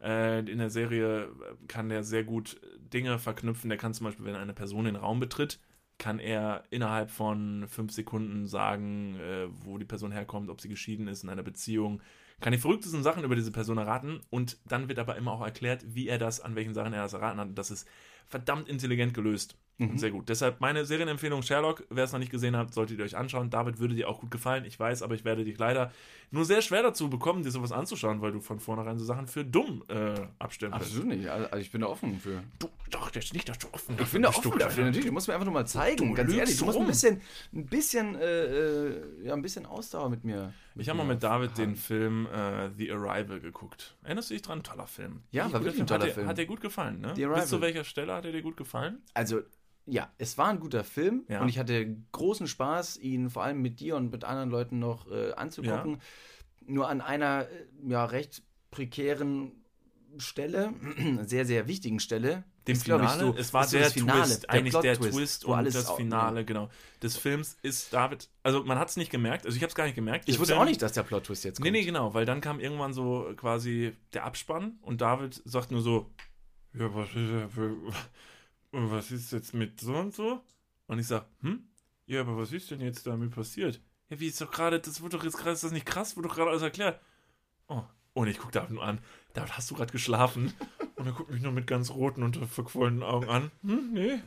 Äh, in der Serie kann der sehr gut Dinge verknüpfen. Der kann zum Beispiel, wenn eine Person den Raum betritt, kann er innerhalb von fünf Sekunden sagen, äh, wo die Person herkommt, ob sie geschieden ist in einer Beziehung. Kann die verrücktesten Sachen über diese Person erraten und dann wird aber immer auch erklärt, wie er das, an welchen Sachen er das erraten hat. Das ist verdammt intelligent gelöst. Und sehr gut. Deshalb meine Serienempfehlung Sherlock. Wer es noch nicht gesehen hat, solltet ihr euch anschauen. David würde dir auch gut gefallen. Ich weiß, aber ich werde dich leider nur sehr schwer dazu bekommen, dir sowas anzuschauen, weil du von vornherein so Sachen für dumm äh, abstempelst. Absolut nicht. Also ich bin da offen für. Du, doch, ist nicht, dass du offen Ich bin da offen dafür, natürlich. Du musst mir einfach nur mal zeigen. Du ganz ehrlich, du musst ein rum. bisschen, ein bisschen, äh, äh, ja, ein bisschen Ausdauer mit mir. Ich habe mal mit David den Film äh, The Arrival geguckt. Erinnerst du dich dran? Toller Film. Ja, war wirklich ein Hat toller dir- Film. Hat dir gut gefallen, ne? The Arrival. Bis zu welcher Stelle hat er dir gut gefallen? Also, ja, es war ein guter Film Ja. und ich hatte großen Spaß, ihn vor allem mit dir und mit anderen Leuten noch äh, anzugucken. Nur an einer, äh, ja, recht prekären Stelle, sehr, sehr wichtigen Stelle. Dem ist, Finale, so- es war so der das Finale, Twist, eigentlich der Twist und alles das Finale, genau, des Films ist David, also man hat es nicht gemerkt, also ich habe es gar nicht gemerkt. Ich Der wusste Film- auch nicht, dass der Plot-Twist jetzt kommt. Nee, nee, genau, weil dann kam irgendwann so quasi der Abspann und David sagt nur so, ja, was ist, für, was ist jetzt mit so und so? Und ich sag, hm? Ja, aber was ist denn jetzt damit passiert? Ja, wie ist doch gerade, das wird doch jetzt gerade, ist das nicht krass, wurde doch gerade alles erklärt. Oh, und ich guck David nur an, David, hast du gerade geschlafen? Und er guckt mich nur mit ganz roten und verquollenen Augen an. Hm, nee.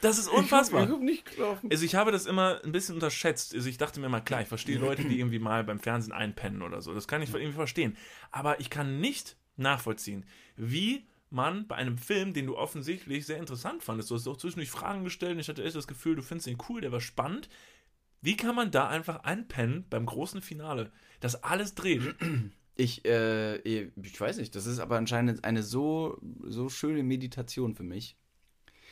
Das ist unfassbar. Ich hab nicht geschlafen. Also ich habe das immer ein bisschen unterschätzt. Also ich dachte mir mal, klar, ich verstehe Leute, die irgendwie mal beim Fernsehen einpennen oder so. Das kann ich irgendwie verstehen. Aber ich kann nicht nachvollziehen, wie man bei einem Film, den du offensichtlich sehr interessant fandest, du hast auch zwischendurch Fragen gestellt und ich hatte echt das Gefühl, du findest ihn cool, der war spannend. Wie kann man da einfach einpennen beim großen Finale, das alles dreht? Ich, äh, ich weiß nicht, das ist aber anscheinend eine so, so schöne Meditation für mich.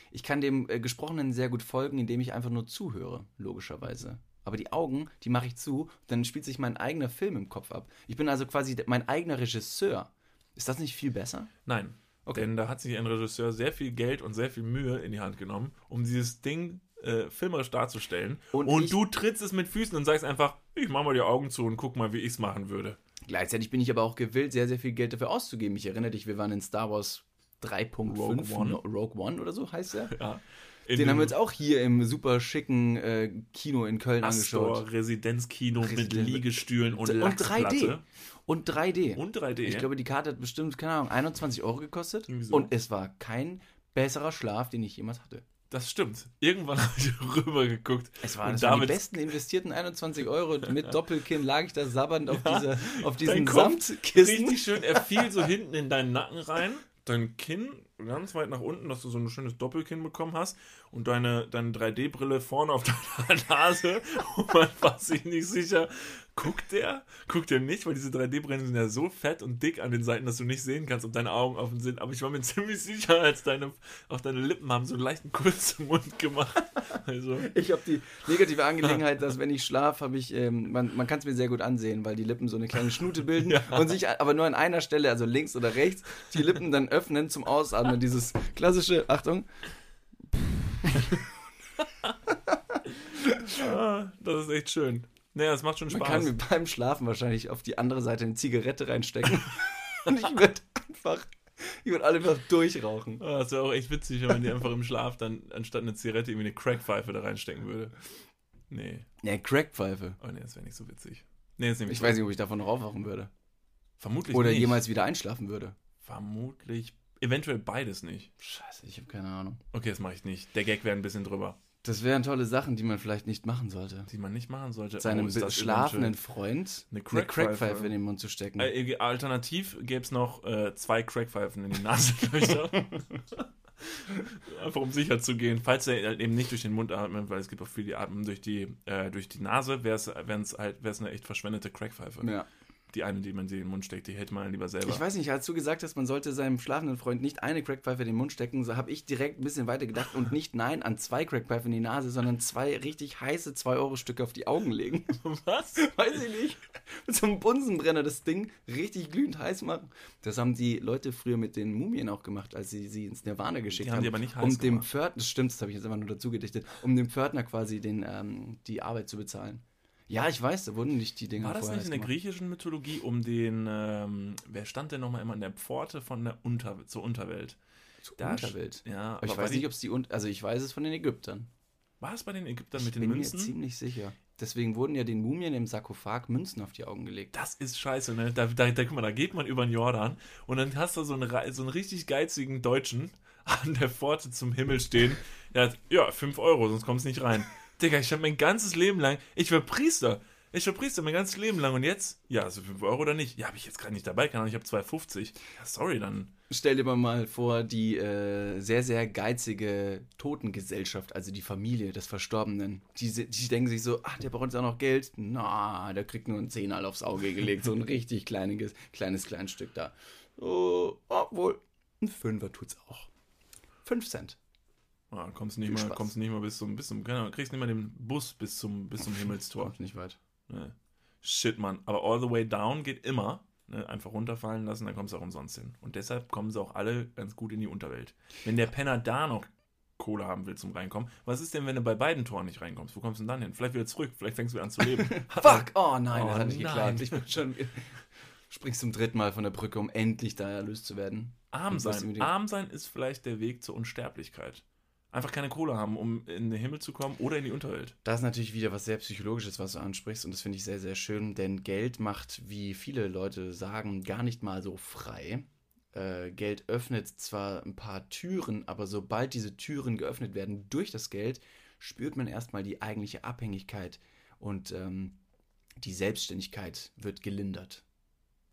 Ich kann dem äh, Gesprochenen sehr gut folgen, indem ich einfach nur zuhöre, logischerweise. Aber die Augen, die mache ich zu, dann spielt sich mein eigener Film im Kopf ab. Ich bin also quasi mein eigener Regisseur. Ist das nicht viel besser? Nein. Okay. Denn da hat sich ein Regisseur sehr viel Geld und sehr viel Mühe in die Hand genommen, um dieses Ding äh, filmerisch darzustellen. Und Und, du trittst es mit Füßen und sagst einfach, ich mach mal die Augen zu und guck mal, wie ich es machen würde. Gleichzeitig bin ich aber auch gewillt, sehr, sehr viel Geld dafür auszugeben. Ich erinnere dich, wir waren in Star Wars 3.5, Rogue One. Rogue One oder so heißt der. Ja. In Den haben wir uns auch hier im super schicken äh, Kino in Köln angeschaut. Astor Residenzkino mit Residenz- Liegestühlen und, Und Lachsplatte. 3D. Und 3D. Und 3D. Ich glaube, die Karte hat bestimmt, keine Ahnung, 21 Euro gekostet. So. Und es war kein besserer Schlaf, den ich jemals hatte. das stimmt. Irgendwann habe ich rüber geguckt. Es war, und das waren die damit besten investierten 21 Euro. Mit Doppelkinn lag ich da sabbernd auf, Ja. dieser, auf Kopf Samtkissen. richtig schön, er fiel so hinten in deinen Nacken rein, dein Kinn ganz weit nach unten, dass du so ein schönes Doppelkinn bekommen hast und deine, deine 3D-Brille vorne auf deiner Nase und man war sich nicht sicher, guckt der? Guckt der nicht, weil diese 3D-Brillen sind ja so fett und dick an den Seiten, dass du nicht sehen kannst, ob deine Augen offen sind, aber ich war mir ziemlich sicher, als deine, auch deine Lippen haben so einen leichten kurzen Mund gemacht. Also, Ich habe die negative Angelegenheit, dass wenn ich schlafe, habe ich, ähm, man, man kann es mir sehr gut ansehen, weil die Lippen so eine kleine Schnute bilden und sich aber nur an einer Stelle, also links oder rechts, die Lippen dann öffnen zum Ausatmen. Dieses klassische, Achtung, ah, das ist echt schön. Naja, es macht schon man Spaß. kann mir beim Schlafen wahrscheinlich auf die andere Seite eine Zigarette reinstecken und ich würde einfach, ich würde alle einfach durchrauchen. Ah, das wäre auch echt witzig, wenn man die einfach im Schlaf dann anstatt eine Zigarette irgendwie eine Crackpfeife da reinstecken würde. Nee. Ja, Crackpfeife. Oh nee, das wäre nicht so witzig. Nee, das ist Ich weiß nicht, ob ich davon noch aufwachen würde. Vermutlich Oder nicht. jemals wieder einschlafen würde. Vermutlich. Eventuell beides nicht. Scheiße, ich habe keine Ahnung. Okay, das mache ich nicht. Der Gag wäre ein bisschen drüber. Das wären tolle Sachen, die man vielleicht nicht machen sollte. Die man nicht machen sollte. Seinem Oh, schlafenden Freund Eine eine Crackpfeife. Crackpfeife in den Mund zu stecken. Äh, alternativ gäbe es noch äh, zwei Crackpfeifen in die Nasenlöcher. Einfach um sicher zu gehen. Falls er halt eben nicht durch den Mund atmet, weil es gibt auch viele, die atmen durch die, äh, durch die Nase, wäre es halt, wär's eine echt verschwendete Crackpfeife. ja. Die eine, die man sie in den Mund steckt, die hätte man lieber selber. Ich weiß nicht, als du gesagt hast, man sollte seinem schlafenden Freund nicht eine Crackpfeife in den Mund stecken, so habe ich direkt ein bisschen weiter gedacht und nicht nein an zwei Crackpfeifen in die Nase, sondern zwei richtig heiße 2-Euro-Stücke auf die Augen legen. Was? Weiß ich nicht. Mit so einem Bunsenbrenner das Ding richtig glühend heiß machen. Das haben die Leute früher mit den Mumien auch gemacht, als sie sie ins Nirvana geschickt Die haben haben. die aber nicht heiß um dem. Pförtner, das stimmt, das habe ich jetzt einfach nur dazu gedichtet, um dem Pförtner quasi den, ähm, die Arbeit zu bezahlen. Ja, ich weiß, da wurden nicht die Dinger War das nicht in der gemacht. griechischen Mythologie um den, ähm, wer stand denn nochmal immer an der Pforte von der Unter zur Unterwelt? Zur Da- Unterwelt. Ja, Aber ich weiß nicht, ob es die, Un- also ich weiß es von den Ägyptern. War es bei den Ägyptern ich mit den bin Münzen? mir ziemlich sicher. Deswegen wurden ja den Mumien im Sarkophag Münzen auf die Augen gelegt. Das ist scheiße, ne? Da, da, da, guck mal, da geht man über den Jordan und dann hast du so einen, so einen richtig geizigen Deutschen an der Pforte zum Himmel stehen. Der hat, ja, 5 Euro, sonst kommst du nicht rein. Digga, ich habe mein ganzes Leben lang, ich war Priester. Ich war Priester mein ganzes Leben lang und jetzt, ja, also 5 Euro oder nicht? Ja, habe ich jetzt gerade nicht dabei, keine Ahnung, ich habe 2,50. Ja, sorry, dann. Stell dir mal vor, die äh, sehr, sehr geizige Totengesellschaft, also die Familie des Verstorbenen, die, die denken sich so, ach, der braucht jetzt auch noch Geld. Na, der kriegt nur ein Zehnerl aufs Auge gelegt, so ein richtig kleines, kleines Kleinstück da. Oh, obwohl, ein Fünfer tut's auch. Fünf Cent. Ja, kommst nicht Viel mal, Spaß. kommst nicht mal bis zum, bis zum, keine Ahnung, kriegst nicht mal den Bus bis zum, bis zum Himmelstor. Kommt nicht weit. Ne. Shit, Mann. Aber all the way down geht immer. Ne? Einfach runterfallen lassen, dann kommst du auch umsonst hin. Und deshalb kommen sie auch alle ganz gut in die Unterwelt. Wenn der Penner da noch Kohle haben will zum Reinkommen, was ist denn, wenn du bei beiden Toren nicht reinkommst? Wo kommst du denn dann hin? Vielleicht wieder zurück, vielleicht fängst du wieder an zu leben. Fuck! Oh nein, Oh das hat nicht nein. geklappt. Ich bin schon. Springst zum dritten Mal von der Brücke, um endlich da erlöst zu werden. Arm sein. Arm sein ist vielleicht der Weg zur Unsterblichkeit. Einfach keine Kohle haben, um in den Himmel zu kommen oder in die Unterwelt. Das ist natürlich wieder was sehr Psychologisches, was du ansprichst, und das finde ich sehr, sehr schön, denn Geld macht, wie viele Leute sagen, gar nicht mal so frei. Äh, Geld öffnet zwar ein paar Türen, aber sobald diese Türen geöffnet werden durch das Geld, spürt man erstmal die eigentliche Abhängigkeit und ähm, die Selbstständigkeit wird gelindert.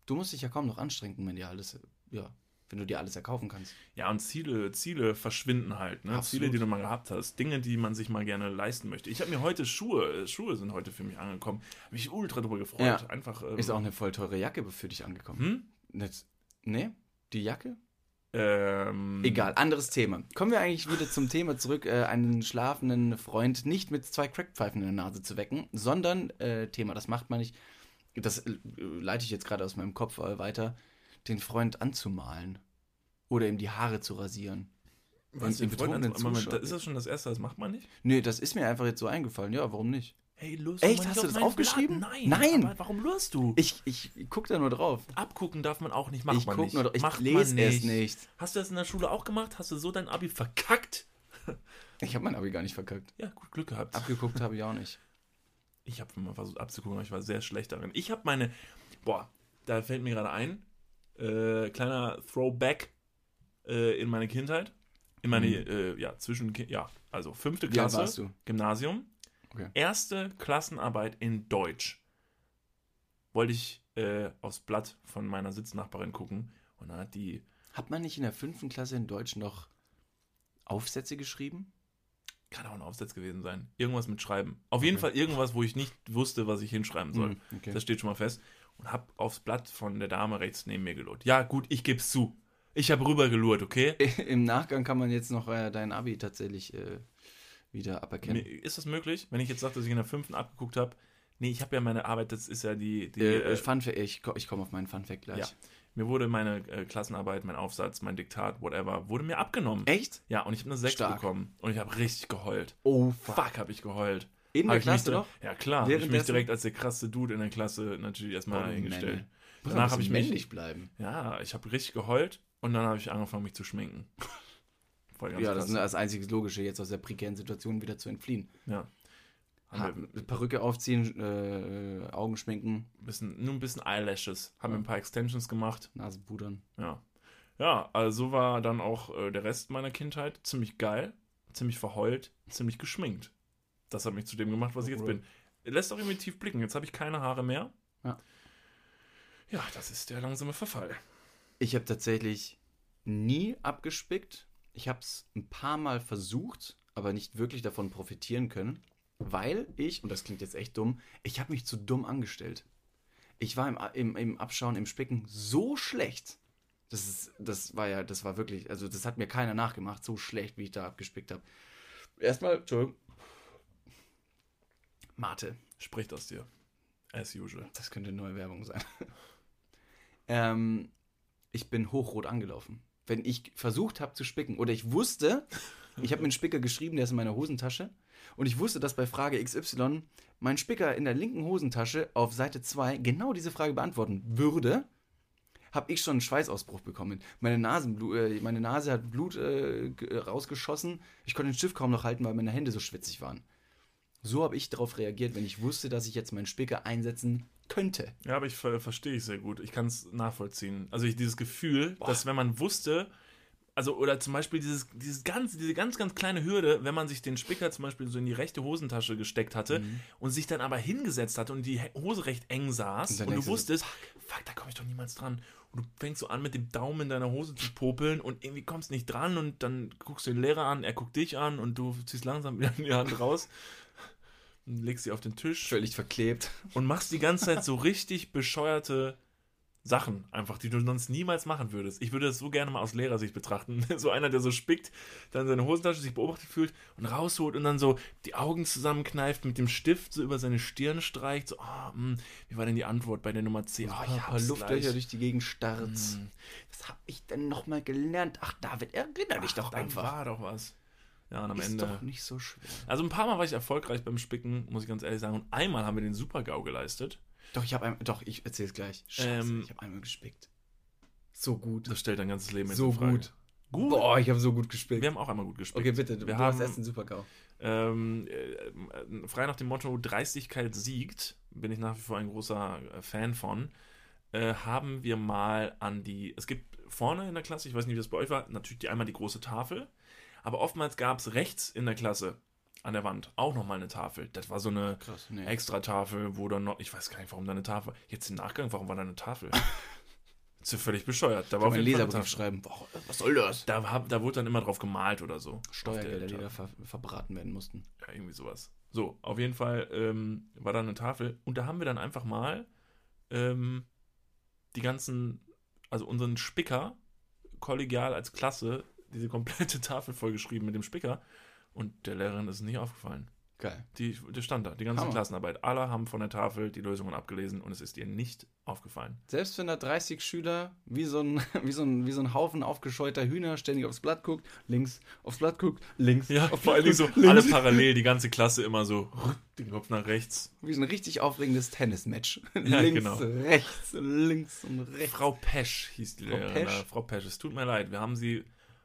Du musst dich ja kaum noch anstrengen, wenn dir alles, ja, wenn du dir alles erkaufen kannst. Ja, und Ziele, Ziele verschwinden halt. Ne? Ziele, die du mal gehabt hast. Dinge, die man sich mal gerne leisten möchte. Ich habe mir heute Schuhe, Schuhe sind heute für mich angekommen. Habe mich ultra drüber gefreut. Ja. Einfach. Ähm, Ist auch eine voll teure Jacke für dich angekommen. Hm? Nicht, nee? Die Jacke? Ähm, Egal, anderes Thema. Kommen wir eigentlich wieder zum Thema zurück, äh, einen schlafenden Freund nicht mit zwei Crackpfeifen in der Nase zu wecken, sondern äh, Thema, das macht man nicht, das äh, leite ich jetzt gerade aus meinem Kopf äh, weiter, den Freund anzumalen oder ihm die Haare zu rasieren. Was den Freund Zustand. ist das schon das Erste, das macht man nicht? Nee, das ist mir einfach jetzt so eingefallen. Ja, warum nicht? Hey, lust Echt? nicht Hast du das aufgeschrieben? Blatt? Nein. Nein. Warum lust du? Ich, ich guck da nur drauf. Abgucken darf man auch nicht, macht ich man guck nicht. nur. Ich macht lese man es nicht. Hast du das in der Schule auch gemacht? Hast du so dein Abi verkackt? Ich habe mein Abi gar nicht verkackt. Ja, gut Glück gehabt. Abgeguckt habe ich auch nicht. Ich habe mal versucht abzugucken, aber ich war sehr schlecht darin. Ich habe meine, boah, da fällt mir gerade ein, äh, kleiner Throwback äh, in meine Kindheit. In meine, Mhm. äh, ja, zwischen, ja, also fünfte Klasse? Gymnasium, Okay. erste Klassenarbeit in Deutsch. Wollte ich äh, aufs Blatt von meiner Sitznachbarin gucken und dann hat die, Hat man nicht in der fünften Klasse in Deutsch noch Aufsätze geschrieben? kann auch ein Aufsatz gewesen sein, irgendwas mit Schreiben. Auf jeden Okay. Fall irgendwas, wo ich nicht wusste, was ich hinschreiben soll. Hm, okay. Das steht schon mal fest. Und hab aufs Blatt von der Dame rechts neben mir gelurrt. Ja, gut, ich geb's zu. Ich habe rüber gelurrt, okay? Im Nachgang kann man jetzt noch äh, dein Abi tatsächlich äh, wieder aberkennen. Ist das möglich? Wenn ich jetzt sage, dass ich in der fünften abgeguckt habe? Nee, ich habe ja meine Arbeit, das ist ja die. die Äh, äh, Fun Fact, ich, ich komme auf meinen Fun Fact gleich. Ja. mir wurde meine äh, Klassenarbeit, mein Aufsatz, mein Diktat, whatever, wurde mir abgenommen. Echt? Ja, und ich habe eine 6 Stark. bekommen. Und ich habe richtig geheult. Oh, Fuck, habe ich geheult. In der Klasse doch? Ja, klar. Hab ich mich direkt als der krasse Dude in der Klasse natürlich erstmal Oh, hingestellt. Männle. Danach habe ich mich männlich bleiben. Ja, ich habe richtig geheult und dann habe ich angefangen, mich zu schminken. Voll ganz Ja, das krass. ist das einzige Logische, jetzt aus der prekären Situation wieder zu entfliehen. ja. Ha Perücke aufziehen, äh, Augen schminken, bisschen, nur ein bisschen Eyelashes. Haben wir ein paar Extensions gemacht. Nase pudern. Ja. Ja, also so war dann auch äh, der Rest meiner Kindheit ziemlich geil, ziemlich verheult, ziemlich geschminkt. Das hat mich zu dem gemacht, was ich jetzt bin. Lässt auch irgendwie tief blicken. Jetzt habe ich keine Haare mehr. Ja. Ja, das ist der langsame Verfall. Ich habe tatsächlich nie abgespickt. Ich habe es ein paar Mal versucht, aber nicht wirklich davon profitieren können, weil ich, und das klingt jetzt echt dumm, ich habe mich zu dumm angestellt. Ich war im, im, im Abschauen, im Spicken so schlecht. Das, ist, das war ja, das war wirklich, also das hat mir keiner nachgemacht, so schlecht, wie ich da abgespickt habe. Erstmal, Entschuldigung. Mate. Spricht aus dir. As usual. Das könnte neue Werbung sein. ähm, ich bin hochrot angelaufen. Wenn ich versucht habe zu spicken oder ich wusste, Ich habe mir einen Spicker geschrieben, der ist in meiner Hosentasche. Und ich wusste, dass bei Frage XY mein Spicker in der linken Hosentasche auf Seite 2 genau diese Frage beantworten würde. Habe ich schon einen Schweißausbruch bekommen. Meine, Nasenblu äh, meine Nase hat Blut äh, rausgeschossen. Ich konnte den Stift kaum noch halten, weil meine Hände so schwitzig waren. So habe ich darauf reagiert, wenn ich wusste, dass ich jetzt meinen Spicker einsetzen könnte. Ja, aber ich ver verstehe ich sehr gut. Ich kann es nachvollziehen. Also ich dieses Gefühl, dass wenn man wusste, also oder zum Beispiel dieses, dieses ganz, diese ganz, ganz kleine Hürde, wenn man sich den Spicker zum Beispiel so in die rechte Hosentasche gesteckt hatte Mhm. und sich dann aber hingesetzt hat und die Hose recht eng saß Und und, du wusstest, fuck, da komme ich doch niemals dran. Und du fängst so an mit dem Daumen in deiner Hose zu popeln und irgendwie kommst nicht dran und dann guckst du den Lehrer an, er guckt dich an und du ziehst langsam wieder die Hand raus und legst sie auf den Tisch Völlig verklebt. und machst die ganze Zeit so richtig bescheuerte Sachen einfach, die du sonst niemals machen würdest. Ich würde das so gerne mal aus Lehrersicht betrachten. So einer, der so spickt, dann seine Hosentasche sich beobachtet fühlt und rausholt und dann so die Augen zusammenkneift, mit dem Stift so über seine Stirn streicht. So, ah, hm, wie war denn die Antwort bei der Nummer 10? Oh, ein paar hab's Luftlöcher durch die Gegend starrt. Was habe ich denn nochmal gelernt? Ach, David, erinnere dich doch da einfach. war doch was. Ja, und am Ist Ende. doch nicht so schwer. Also ein paar Mal war ich erfolgreich beim Spicken, muss ich ganz ehrlich sagen. Und einmal haben wir den Super-GAU geleistet. Doch, ich habe einmal, doch, ich erzähl's gleich. Scheiße, Ähm, ich habe einmal gespickt. So gut. Das stellt dein ganzes Leben So in Frage. gut. Gut. Boah, ich habe so gut gespickt. Wir haben auch einmal gut gespickt. okay, bitte, du, wir du haben hast erst den Super-GAU. ähm, äh, frei nach dem Motto Dreistigkeit siegt, bin ich nach wie vor ein großer äh, Fan von, äh, haben wir mal an die, es gibt vorne in der Klasse, ich weiß nicht, wie das bei euch war, natürlich die, einmal die große Tafel, aber oftmals gab es rechts in der Klasse an der Wand auch nochmal eine Tafel. Das war so eine Krass, nee. extra Tafel, wo dann noch, ich weiß gar nicht, warum da eine Tafel, jetzt im Nachgang, warum war da eine Tafel? Ist ja völlig bescheuert. Da war auf jeden Fall Leserbrief schreiben. Boah, was soll das? Da, hab, da wurde dann immer drauf gemalt oder so. Steuergelder, der die da ver verbraten werden mussten. Ja, irgendwie sowas. So, auf jeden Fall ähm, war da eine Tafel und da haben wir dann einfach mal ähm, die ganzen, also unseren Spicker kollegial als Klasse diese komplette Tafel vollgeschrieben mit dem Spicker und der Lehrerin ist es nicht aufgefallen. Geil. Die, der stand da, die ganze Hammer. Klassenarbeit. Alle haben von der Tafel die Lösungen abgelesen und es ist ihr nicht aufgefallen. Selbst wenn da 30 Schüler wie so, ein, wie, so ein, wie so ein Haufen aufgescheuter Hühner ständig aufs Blatt guckt, links aufs Blatt guckt, links Ja, aufs vor allen Dingen so links. alle parallel, die ganze Klasse immer so den Kopf nach rechts. Wie so ein richtig aufregendes Tennismatch. Ja, links, genau. rechts, links und rechts. Frau Pesch hieß die Frau Lehrerin. Pesch? Frau Pesch, es tut mir leid. Wir haben sie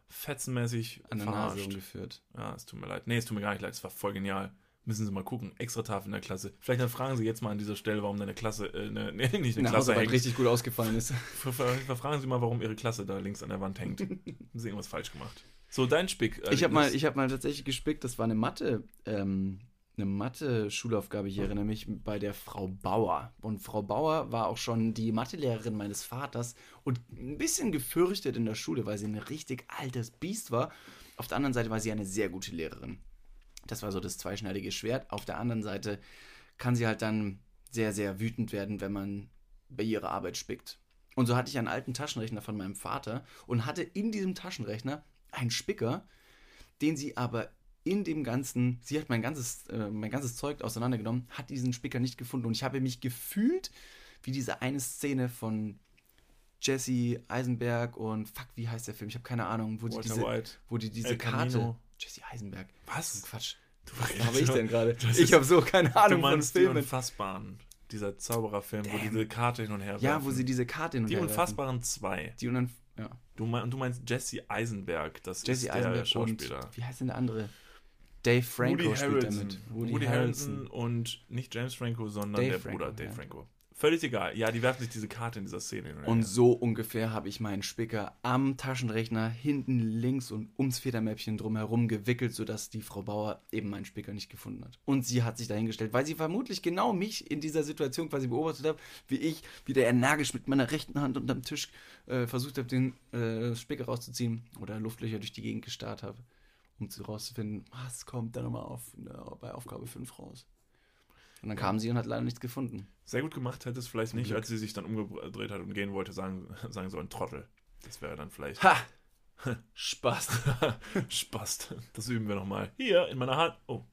fetzenmäßig An der Nase umgeführt. Ja, es tut mir leid. Nee, es tut mir gar nicht leid. Es war voll genial. Müssen Sie mal gucken. Extra Tafel in der Klasse. Vielleicht dann fragen Sie jetzt mal an dieser Stelle, warum deine Klasse, äh, ne, nee, nicht eine Klasse hängt. richtig gut ausgefallen ist. Fragen Sie mal, warum Ihre Klasse da links an der Wand hängt. Haben Sie irgendwas falsch gemacht? So, dein Spick. Ich habe mal, ich hab mal tatsächlich gespickt, das war eine Mathe, ähm, eine Mathe-Schulaufgabe, ich erinnere mich, bei der Frau Bauer. Und Frau Bauer war auch schon die Mathelehrerin meines Vaters und ein bisschen gefürchtet in der Schule, weil sie ein richtig altes Biest war. Auf der anderen Seite war sie eine sehr gute Lehrerin. Das war so das zweischneidige Schwert. Auf der anderen Seite kann sie halt dann sehr, sehr wütend werden, wenn man bei ihrer Arbeit spickt. Und so hatte ich einen alten Taschenrechner von meinem Vater und hatte in diesem Taschenrechner einen Spicker, den sie aber in dem ganzen, sie hat mein ganzes, äh, mein ganzes Zeug auseinandergenommen, hat diesen Spicker nicht gefunden und ich habe mich gefühlt wie diese eine Szene von Jesse Eisenberg und fuck, wie heißt der Film? Ich habe keine Ahnung, wo die Walter diese, White. wo die diese El Karte. Camino. Jesse Eisenberg. Was? Quatsch. Du, Was habe ich denn gerade? Ich habe so keine Du Ahnung von meinst die Filmen. Unfassbaren. Dieser Zaubererfilm, wo Damn. diese Karte hin und her Ja, werfen. wo sie diese Karte hin und Die her werfen. Unfassbaren 2. Die und ja. Du, mein, du meinst Jesse Eisenberg, das Jesse ist der Eisenberg Schauspieler. und wie heißt denn der andere? Dave Franco Woody spielt Harrelson. damit. Woody, Harrelson und nicht James Franco, sondern Dave der Franco, Bruder Dave ja. Franco. Völlig egal. Ja, die werfen sich diese Karte in dieser Szene. hin Und so ungefähr habe ich meinen Spicker am Taschenrechner hinten links und ums Federmäppchen drumherum gewickelt, sodass die Frau Bauer eben meinen Spicker nicht gefunden hat. Und sie hat sich dahingestellt, weil sie vermutlich genau mich in dieser Situation quasi beobachtet hat, wie ich wieder energisch mit meiner rechten Hand unterm Tisch äh, versucht habe, den äh, Spicker rauszuziehen oder Luftlöcher durch die Gegend gestarrt habe, um zu rauszufinden, was kommt da nochmal auf, äh, bei Aufgabe 5 raus. Und dann kam sie und hat leider nichts gefunden. Sehr gut gemacht hätte es vielleicht nicht, Glück. als sie sich dann umgedreht hat und gehen wollte, sagen, sagen sollen Trottel. Das wäre dann vielleicht Ha! Spaß. Spaß. Das üben wir nochmal. Hier, in meiner Hand. Oh.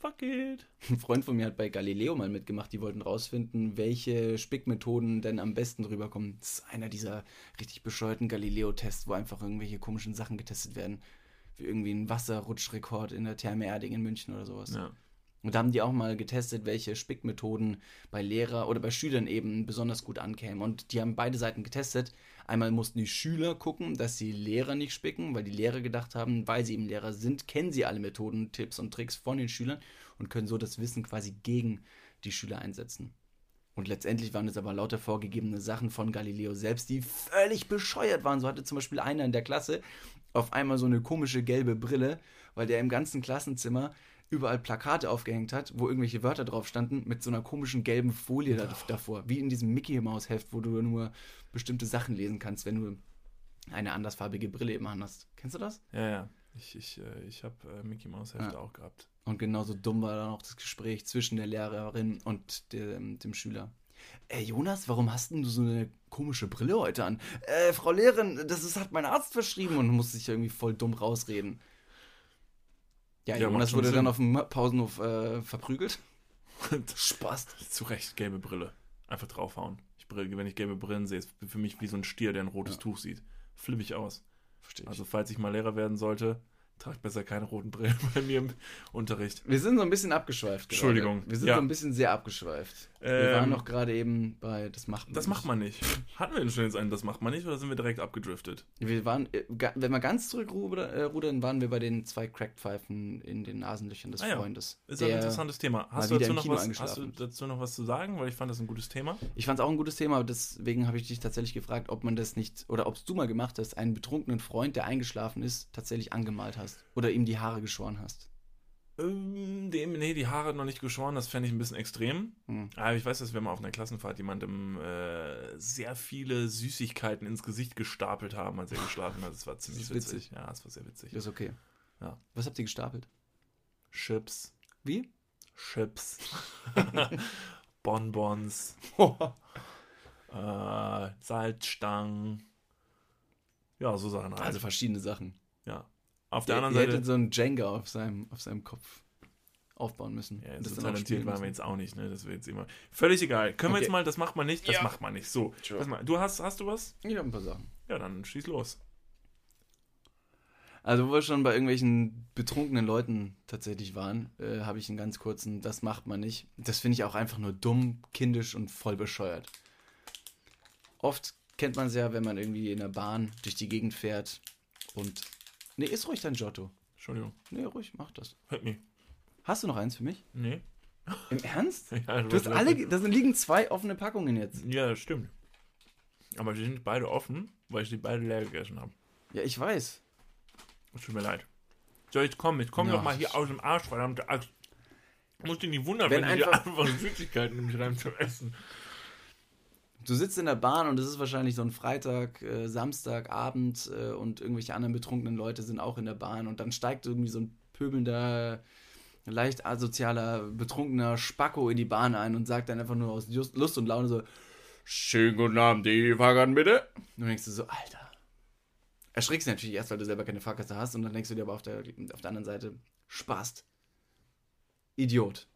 Fuck it. Ein Freund von mir hat bei Galileo mal mitgemacht. Die wollten rausfinden, welche Spickmethoden denn am besten rüberkommen. Das ist einer dieser richtig bescheuerten Galileo-Tests, wo einfach irgendwelche komischen Sachen getestet werden. Wie irgendwie ein Wasserrutschrekord in der Therme Erding in München oder sowas. Ja. Und da haben die auch mal getestet, welche Spickmethoden bei Lehrer oder bei Schülern eben besonders gut ankämen. Und die haben beide Seiten getestet. Einmal mussten die Schüler gucken, dass die Lehrer nicht spicken, weil die Lehrer gedacht haben, weil sie eben Lehrer sind, kennen sie alle Methoden, Tipps und Tricks von den Schülern und können so das Wissen quasi gegen die Schüler einsetzen. Und letztendlich waren es aber lauter vorgegebene Sachen von Galileo selbst, die völlig bescheuert waren. So hatte zum Beispiel einer in der Klasse auf einmal so eine komische gelbe Brille, weil der im ganzen Klassenzimmer überall Plakate aufgehängt hat, wo irgendwelche Wörter drauf standen, mit so einer komischen gelben Folie da, davor. Wie in diesem Mickey Maus Heft, wo du nur bestimmte Sachen lesen kannst, wenn du eine andersfarbige Brille eben hast. Kennst du das? Ja, ja. Ich, ich, äh, ich habe äh, Mickey Mouse Hefte Ja. auch gehabt. Und genauso dumm war dann auch das Gespräch zwischen der Lehrerin und dem, dem Schüler. Äh, Jonas, warum hast denn du so eine komische Brille heute an? Äh, Frau Lehrerin, das ist, hat mein Arzt verschrieben und musste sich irgendwie voll dumm rausreden. Ja, Ja, Jonas wurde Sinn. dann auf dem Pausenhof äh, verprügelt. Spaß. Zu Recht, gelbe Brille. Einfach draufhauen. Ich, brille- wenn ich gelbe Brillen sehe, ist für mich wie so ein Stier, der ein rotes Ja. Tuch sieht. Flippe ich aus. Verstehe ich. Also, falls ich mal Lehrer werden sollte, tragt besser keine roten Brillen bei mir im Unterricht. wir sind so ein bisschen abgeschweift. gerade. Entschuldigung. Wir sind Ja. so ein bisschen sehr abgeschweift. wir Ähm, waren noch gerade eben bei, das macht man Das macht man nicht. Hatten wir denn schon jetzt einen, das macht man nicht, oder sind wir direkt abgedriftet? Wir waren, äh, wenn wir ganz zurückrudern, äh, waren wir bei den zwei Crackpfeifen in den Nasenlöchern des Ah ja. Freundes. Ist ein interessantes Thema. Hast du, dazu noch was, hast du dazu noch was zu sagen? Weil ich fand das ein gutes Thema. Ich fand es auch ein gutes Thema, aber deswegen habe ich dich tatsächlich gefragt, ob man das nicht, oder ob es du mal gemacht hast, einen betrunkenen Freund, der eingeschlafen ist, tatsächlich angemalt hast. Oder ihm die Haare geschoren hast. Ähm, dem, nee, die Haare noch nicht geschoren, das fände ich ein bisschen extrem. Hm. Aber ich weiß, dass wir mal auf einer Klassenfahrt jemandem äh, sehr viele Süßigkeiten ins Gesicht gestapelt haben, als er geschlafen hat. Das war ziemlich ist witzig. witzig. Ja, das war sehr witzig. Das ist okay. Ja. Was habt ihr gestapelt? Chips, Wie? Chips, Bonbons, äh, Salzstangen. Ja, so Sachen halt. Also verschiedene Sachen. ja. Auf der Ihr, anderen Seite. hättet so einen Jenga auf seinem, auf seinem Kopf aufbauen müssen. Ja, so das auch talentiert waren wir jetzt auch nicht, ne? Das wäre jetzt immer. Völlig egal. Können wir Okay. jetzt mal, das macht man nicht, das Ja. macht man nicht. So. Sure. Pass mal, du hast, hast du was? Ich habe ein paar Sachen. Ja, dann schieß los. Also, wo wir schon bei irgendwelchen betrunkenen Leuten tatsächlich waren, äh, habe ich einen ganz kurzen, das macht man nicht. Das finde ich auch einfach nur dumm, kindisch und voll bescheuert. Oft kennt man es ja, wenn man irgendwie in der Bahn durch die Gegend fährt und. Nee, ist ruhig dein Giotto. Entschuldigung. Nee, ruhig, mach das. Hört mich. Hast du noch eins für mich? Nee. Im Ernst? Ja, Du hast alle, da liegen zwei offene Packungen jetzt. Ja, das stimmt. Aber die sind beide offen, weil ich die beide leer gegessen habe. Ja, ich weiß. Es tut mir leid. So, jetzt komm, jetzt komm Ja, doch mal hier aus dem Arsch, verdammte Axt. Ich muss dich nicht wundern, Wenn wenn, du einfach- dir einfach Süßigkeiten nimmst rein zum Essen. Du sitzt in der Bahn und es ist wahrscheinlich so ein Freitag, äh, Samstagabend äh, und irgendwelche anderen betrunkenen Leute sind auch in der Bahn und dann steigt irgendwie so ein pöbelnder, leicht asozialer, betrunkener Spacko in die Bahn ein und sagt dann einfach nur aus Lust und Laune so, schönen guten Abend, die Fahrkarten bitte. Und du denkst du so, Alter. Erschrickst dich natürlich erst, weil du selber keine Fahrkasse hast und dann denkst du dir aber auf der, auf der anderen Seite, Spaß. Idiot.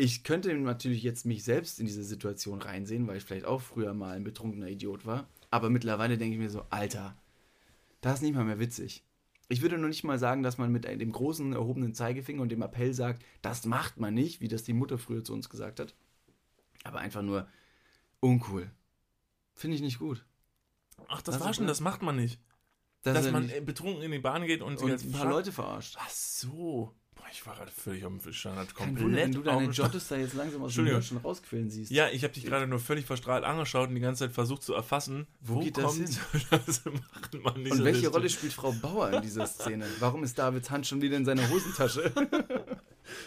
Ich könnte natürlich jetzt mich selbst in diese Situation reinsehen, weil ich vielleicht auch früher mal ein betrunkener Idiot war. Aber mittlerweile denke ich mir so, Alter, das ist nicht mal mehr witzig. Ich würde nur nicht mal sagen, dass man mit dem großen erhobenen Zeigefinger und dem Appell sagt, das macht man nicht, wie das die Mutter früher zu uns gesagt hat. Aber einfach nur uncool. Finde ich nicht gut. Ach, das Was war schon, das? das macht man nicht. Das Dass man nicht- äh, betrunken in die Bahn geht und, und ein paar Leute verarscht. Ach so. Ich war gerade völlig am Standard Kein komplett. Wunder, wenn du deine auf dem Jottes da jetzt langsam aus dem. Hirn schon rausquillen siehst. Ja, ich habe dich gerade nur völlig verstrahlt angeschaut und die ganze Zeit versucht zu erfassen, Wo wo, geht das hin? das macht man nicht Und welche lustig. Rolle spielt Frau Bauer in dieser Szene? Warum ist Davids Hand schon wieder in seiner Hosentasche?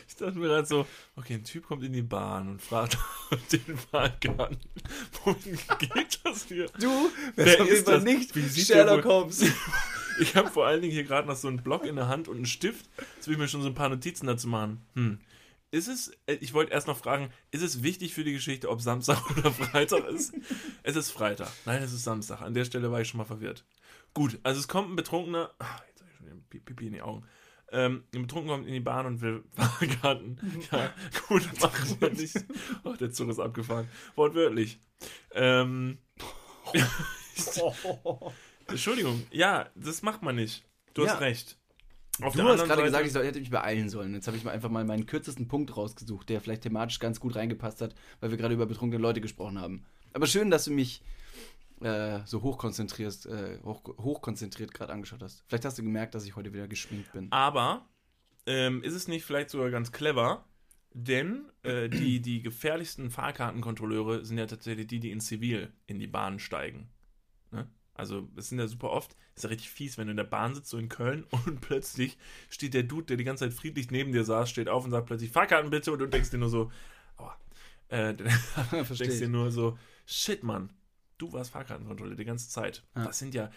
Ich dachte mir gerade so, okay, ein Typ kommt in die Bahn und fragt den Fahrgarten, wohin geht das hier? Du, Wer auf ist das? nicht Wie Sherlock Holmes. Ich habe vor allen Dingen hier gerade noch so einen Block in der Hand und einen Stift. Jetzt will ich mir schon so ein paar Notizen dazu machen. Hm. Ist es, äh, ich wollte erst noch fragen, ist es wichtig für die Geschichte, ob Samstag oder Freitag ist? Es ist Freitag. Nein, es ist Samstag. An der Stelle war ich schon mal verwirrt. Gut, also es kommt ein Betrunkener, ach, jetzt habe ich schon den Pi- Pipi in die Augen. Ähm, ein Betrunkener kommt in die Bahn und will Fahrgarten. Ja, gut, machen wir nicht. Ach, der Zug ist abgefahren. Wortwörtlich. Ähm, Entschuldigung, ja, das macht man nicht. Du Ja. hast recht. Auf Du hast gerade Seite- gesagt, ich soll, hätte mich beeilen sollen. Jetzt habe ich mal einfach mal meinen kürzesten Punkt rausgesucht, der vielleicht thematisch ganz gut reingepasst hat, weil wir gerade über betrunkene Leute gesprochen haben. Aber schön, dass du mich äh, so hochkonzentrierst, äh, hoch, hochkonzentriert gerade angeschaut hast. Vielleicht hast du gemerkt, dass ich heute wieder geschminkt bin. Aber ähm, ist es nicht vielleicht sogar ganz clever, denn äh, die, die gefährlichsten Fahrkartenkontrolleure sind ja tatsächlich die, die in Zivil in die Bahn steigen. Ne? Also, es sind ja super oft, ist ja richtig fies, wenn du in der Bahn sitzt, so in Köln, und plötzlich steht der Dude, der die ganze Zeit friedlich neben dir saß, steht auf und sagt plötzlich Fahrkarten bitte, und du denkst dir nur so, aua. Äh, denkst dir nur so, shit, Mann, du warst Fahrkartenkontrolle die ganze Zeit. Ja. Das sind ja,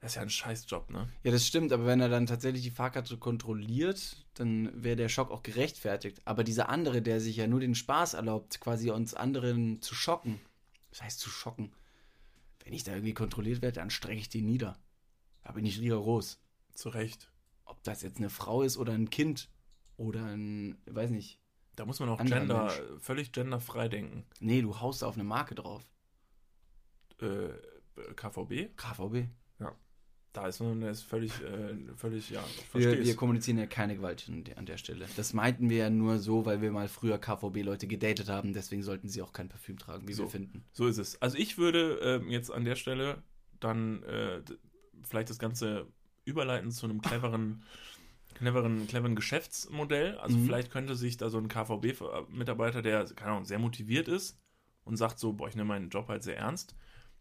das ist ja ein Scheißjob, ne? Ja, das stimmt, aber wenn er dann tatsächlich die Fahrkarte kontrolliert, dann wäre der Schock auch gerechtfertigt. Aber dieser andere, der sich ja nur den Spaß erlaubt, quasi uns anderen zu schocken, das heißt zu schocken, wenn ich da irgendwie kontrolliert werde, dann strecke ich den nieder. Da bin ich rigoros. Zu Recht. Ob das jetzt eine Frau ist oder ein Kind oder ein, weiß nicht. Da muss man auch gender, Mensch. völlig genderfrei denken. Nee, du haust auf eine Marke drauf. Äh, KVB, KVB. Da ist man ist völlig, äh, völlig, ja, Wir, wir kommunizieren ja keine Gewalt an der, an der Stelle. Das meinten wir ja nur so, weil wir mal früher KVB-Leute gedatet haben. Deswegen sollten sie auch kein Parfüm tragen, wie So. wir finden. So ist es. Also ich würde ähm, jetzt an der Stelle dann äh, vielleicht das Ganze überleiten zu einem cleveren, cleveren, cleveren Geschäftsmodell. Also Mhm. vielleicht könnte sich da so ein KVB-Mitarbeiter, der, keine Ahnung, sehr motiviert ist und sagt so, boah, ich nehme meinen Job halt sehr ernst,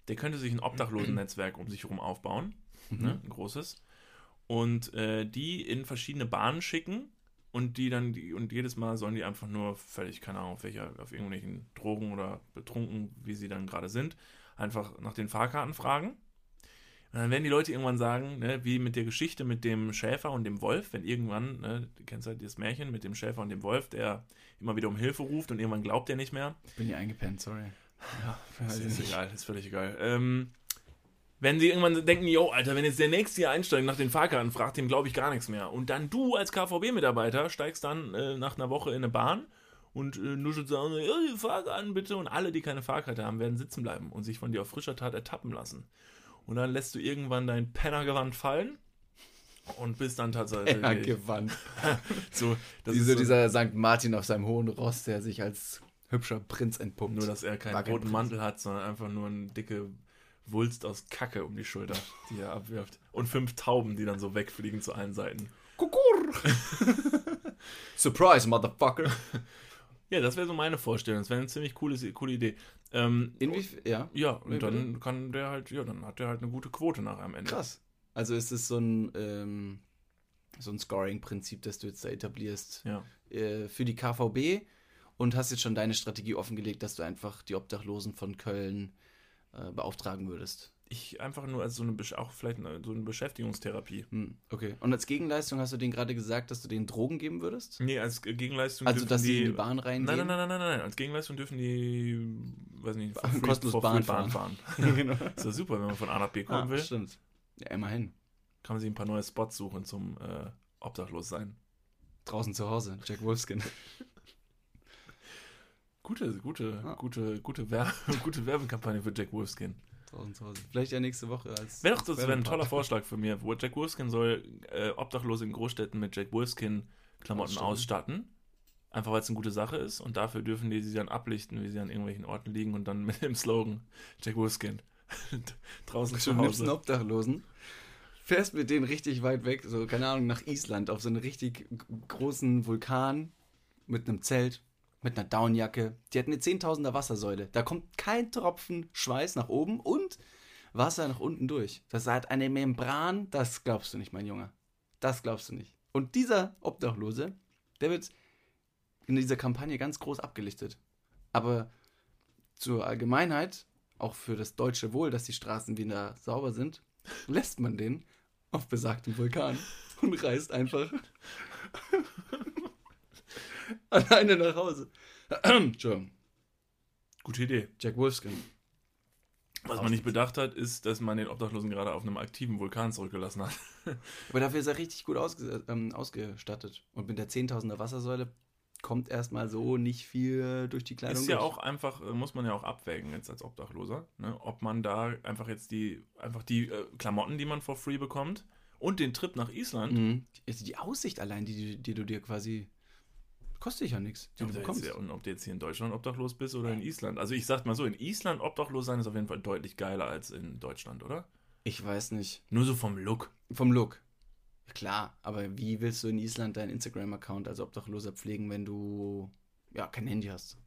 der könnte sich ein Obdachlosen-Netzwerk um sich herum aufbauen. Mhm. ne, ein großes. Und äh, die in verschiedene Bahnen schicken und die dann, die, und jedes Mal sollen die einfach nur völlig, keine Ahnung, auf welcher, auf irgendwelchen Drogen oder betrunken, wie sie dann gerade sind, einfach nach den Fahrkarten fragen. Und dann werden die Leute irgendwann sagen, ne, wie mit der Geschichte mit dem Schäfer und dem Wolf, wenn irgendwann, ne, du kennst halt das Märchen mit dem Schäfer und dem Wolf, der immer wieder um Hilfe ruft und irgendwann glaubt er nicht mehr. Bin hier eingepennt, sorry. Ja, Das ist egal, ist völlig egal. Ähm, wenn sie irgendwann denken, yo, Alter, wenn jetzt der nächste hier einsteigt nach den Fahrkarten fragt, dem glaube ich gar nichts mehr. Und dann du als KVB-Mitarbeiter steigst dann äh, nach einer Woche in eine Bahn und äh, nuschelt sagen, ja, die Fahrkarten bitte. Und alle, die keine Fahrkarte haben, werden sitzen bleiben und sich von dir auf frischer Tat ertappen lassen. Und dann lässt du irgendwann dein Pennergewand fallen und bist dann tatsächlich gewandt. so, ist so dieser St. Martin auf seinem hohen Ross, der sich als hübscher Prinz entpuppt. Nur, dass er keinen roten. Mantel hat, sondern einfach nur eine dicke Wulst aus Kacke um die Schulter, die er abwirft. Und fünf Tauben, die dann so wegfliegen zu allen Seiten. Kukur! Surprise, Motherfucker! Ja, das wäre so meine Vorstellung. Das wäre eine ziemlich coole, coole Idee. Ähm, Inwiefern? Ja. ja, und dann kann der halt, ja, dann hat der halt eine gute Quote nachher am Ende. Krass. Also ist es so ein, ähm, so ein Scoring-Prinzip, das du jetzt da etablierst Ja. äh, für die KVB und hast jetzt schon deine Strategie offengelegt, dass du einfach die Obdachlosen von Köln äh, beauftragen würdest. Ich einfach nur als so eine, auch vielleicht eine, so eine Beschäftigungstherapie. Hm, okay. Und als Gegenleistung hast du denen gerade gesagt, dass du denen Drogen geben würdest? Nee, als Gegenleistung Also, dass die, sie in die Bahn reingehen? Nein, nein, nein, nein, nein, nein. Als Gegenleistung dürfen die, weiß nicht, for free- Kostenlos Bahn Bahn fahren. fahren. genau. Ist ja super, wenn man von A nach B kommen Ah, will. stimmt. Ja, immerhin. kann man sich ein paar neue Spots suchen zum äh, obdachlos sein. Draußen zu Hause, Jack Wolfskin. Gute, gute, Ah. gute, gute, Wer gute Werbekampagne für Jack Wolfskin. Hause. Vielleicht ja nächste Woche als. Wäre doch, das wäre ein toller Vorschlag für mir, wo Jack Wolfskin soll äh, Obdachlose in Großstädten mit Jack Wolfskin Klamotten Ausstatten. Einfach weil es eine gute Sache ist und dafür dürfen die sie dann ablichten, wie sie an irgendwelchen Orten liegen und dann mit dem Slogan Jack Wolfskin draußen zu nimmst einen Hause. Obdachlosen, fährst mit denen richtig weit weg, so, keine Ahnung, nach Island, auf so einen richtig großen Vulkan mit einem Zelt, mit einer Downjacke. Die hat eine Zehntausender Wassersäule. Da kommt kein Tropfen Schweiß nach oben und Wasser nach unten durch. Das hat eine Membran, das glaubst du nicht, mein Junge. Das glaubst du nicht. Und dieser Obdachlose, der wird in dieser Kampagne ganz groß abgelichtet. Aber zur Allgemeinheit, auch für das deutsche Wohl, dass die Straßen wieder sauber sind, lässt man den auf besagtem Vulkan und reist einfach alleine nach Hause. Entschuldigung. Gute Idee. Jack Wolfskin. Was man nicht bedacht hat, ist, dass man den Obdachlosen gerade auf einem aktiven Vulkan zurückgelassen hat. Aber dafür ist er richtig gut ausge ähm, ausgestattet. Und mit der 10.000er Wassersäule kommt erstmal so nicht viel durch die Kleidung Ist ja durch. auch einfach, äh, muss man ja auch abwägen jetzt als Obdachloser, ne? ob man da einfach jetzt die, einfach die äh, Klamotten, die man for free bekommt, und den Trip nach Island. Mhm. Also die Aussicht allein, die, die du dir quasi. Kostet dich ja nichts, die Ob du du jetzt, bekommst. ja, und ob du jetzt hier in Deutschland obdachlos bist oder in Island. Also ich sag mal so, in Island obdachlos sein ist auf jeden Fall deutlich geiler als in Deutschland, oder? Ich weiß nicht. Nur so vom Look. Vom Look. Klar, aber wie willst du in Island deinen Instagram-Account als Obdachloser pflegen, wenn du ja kein Handy hast?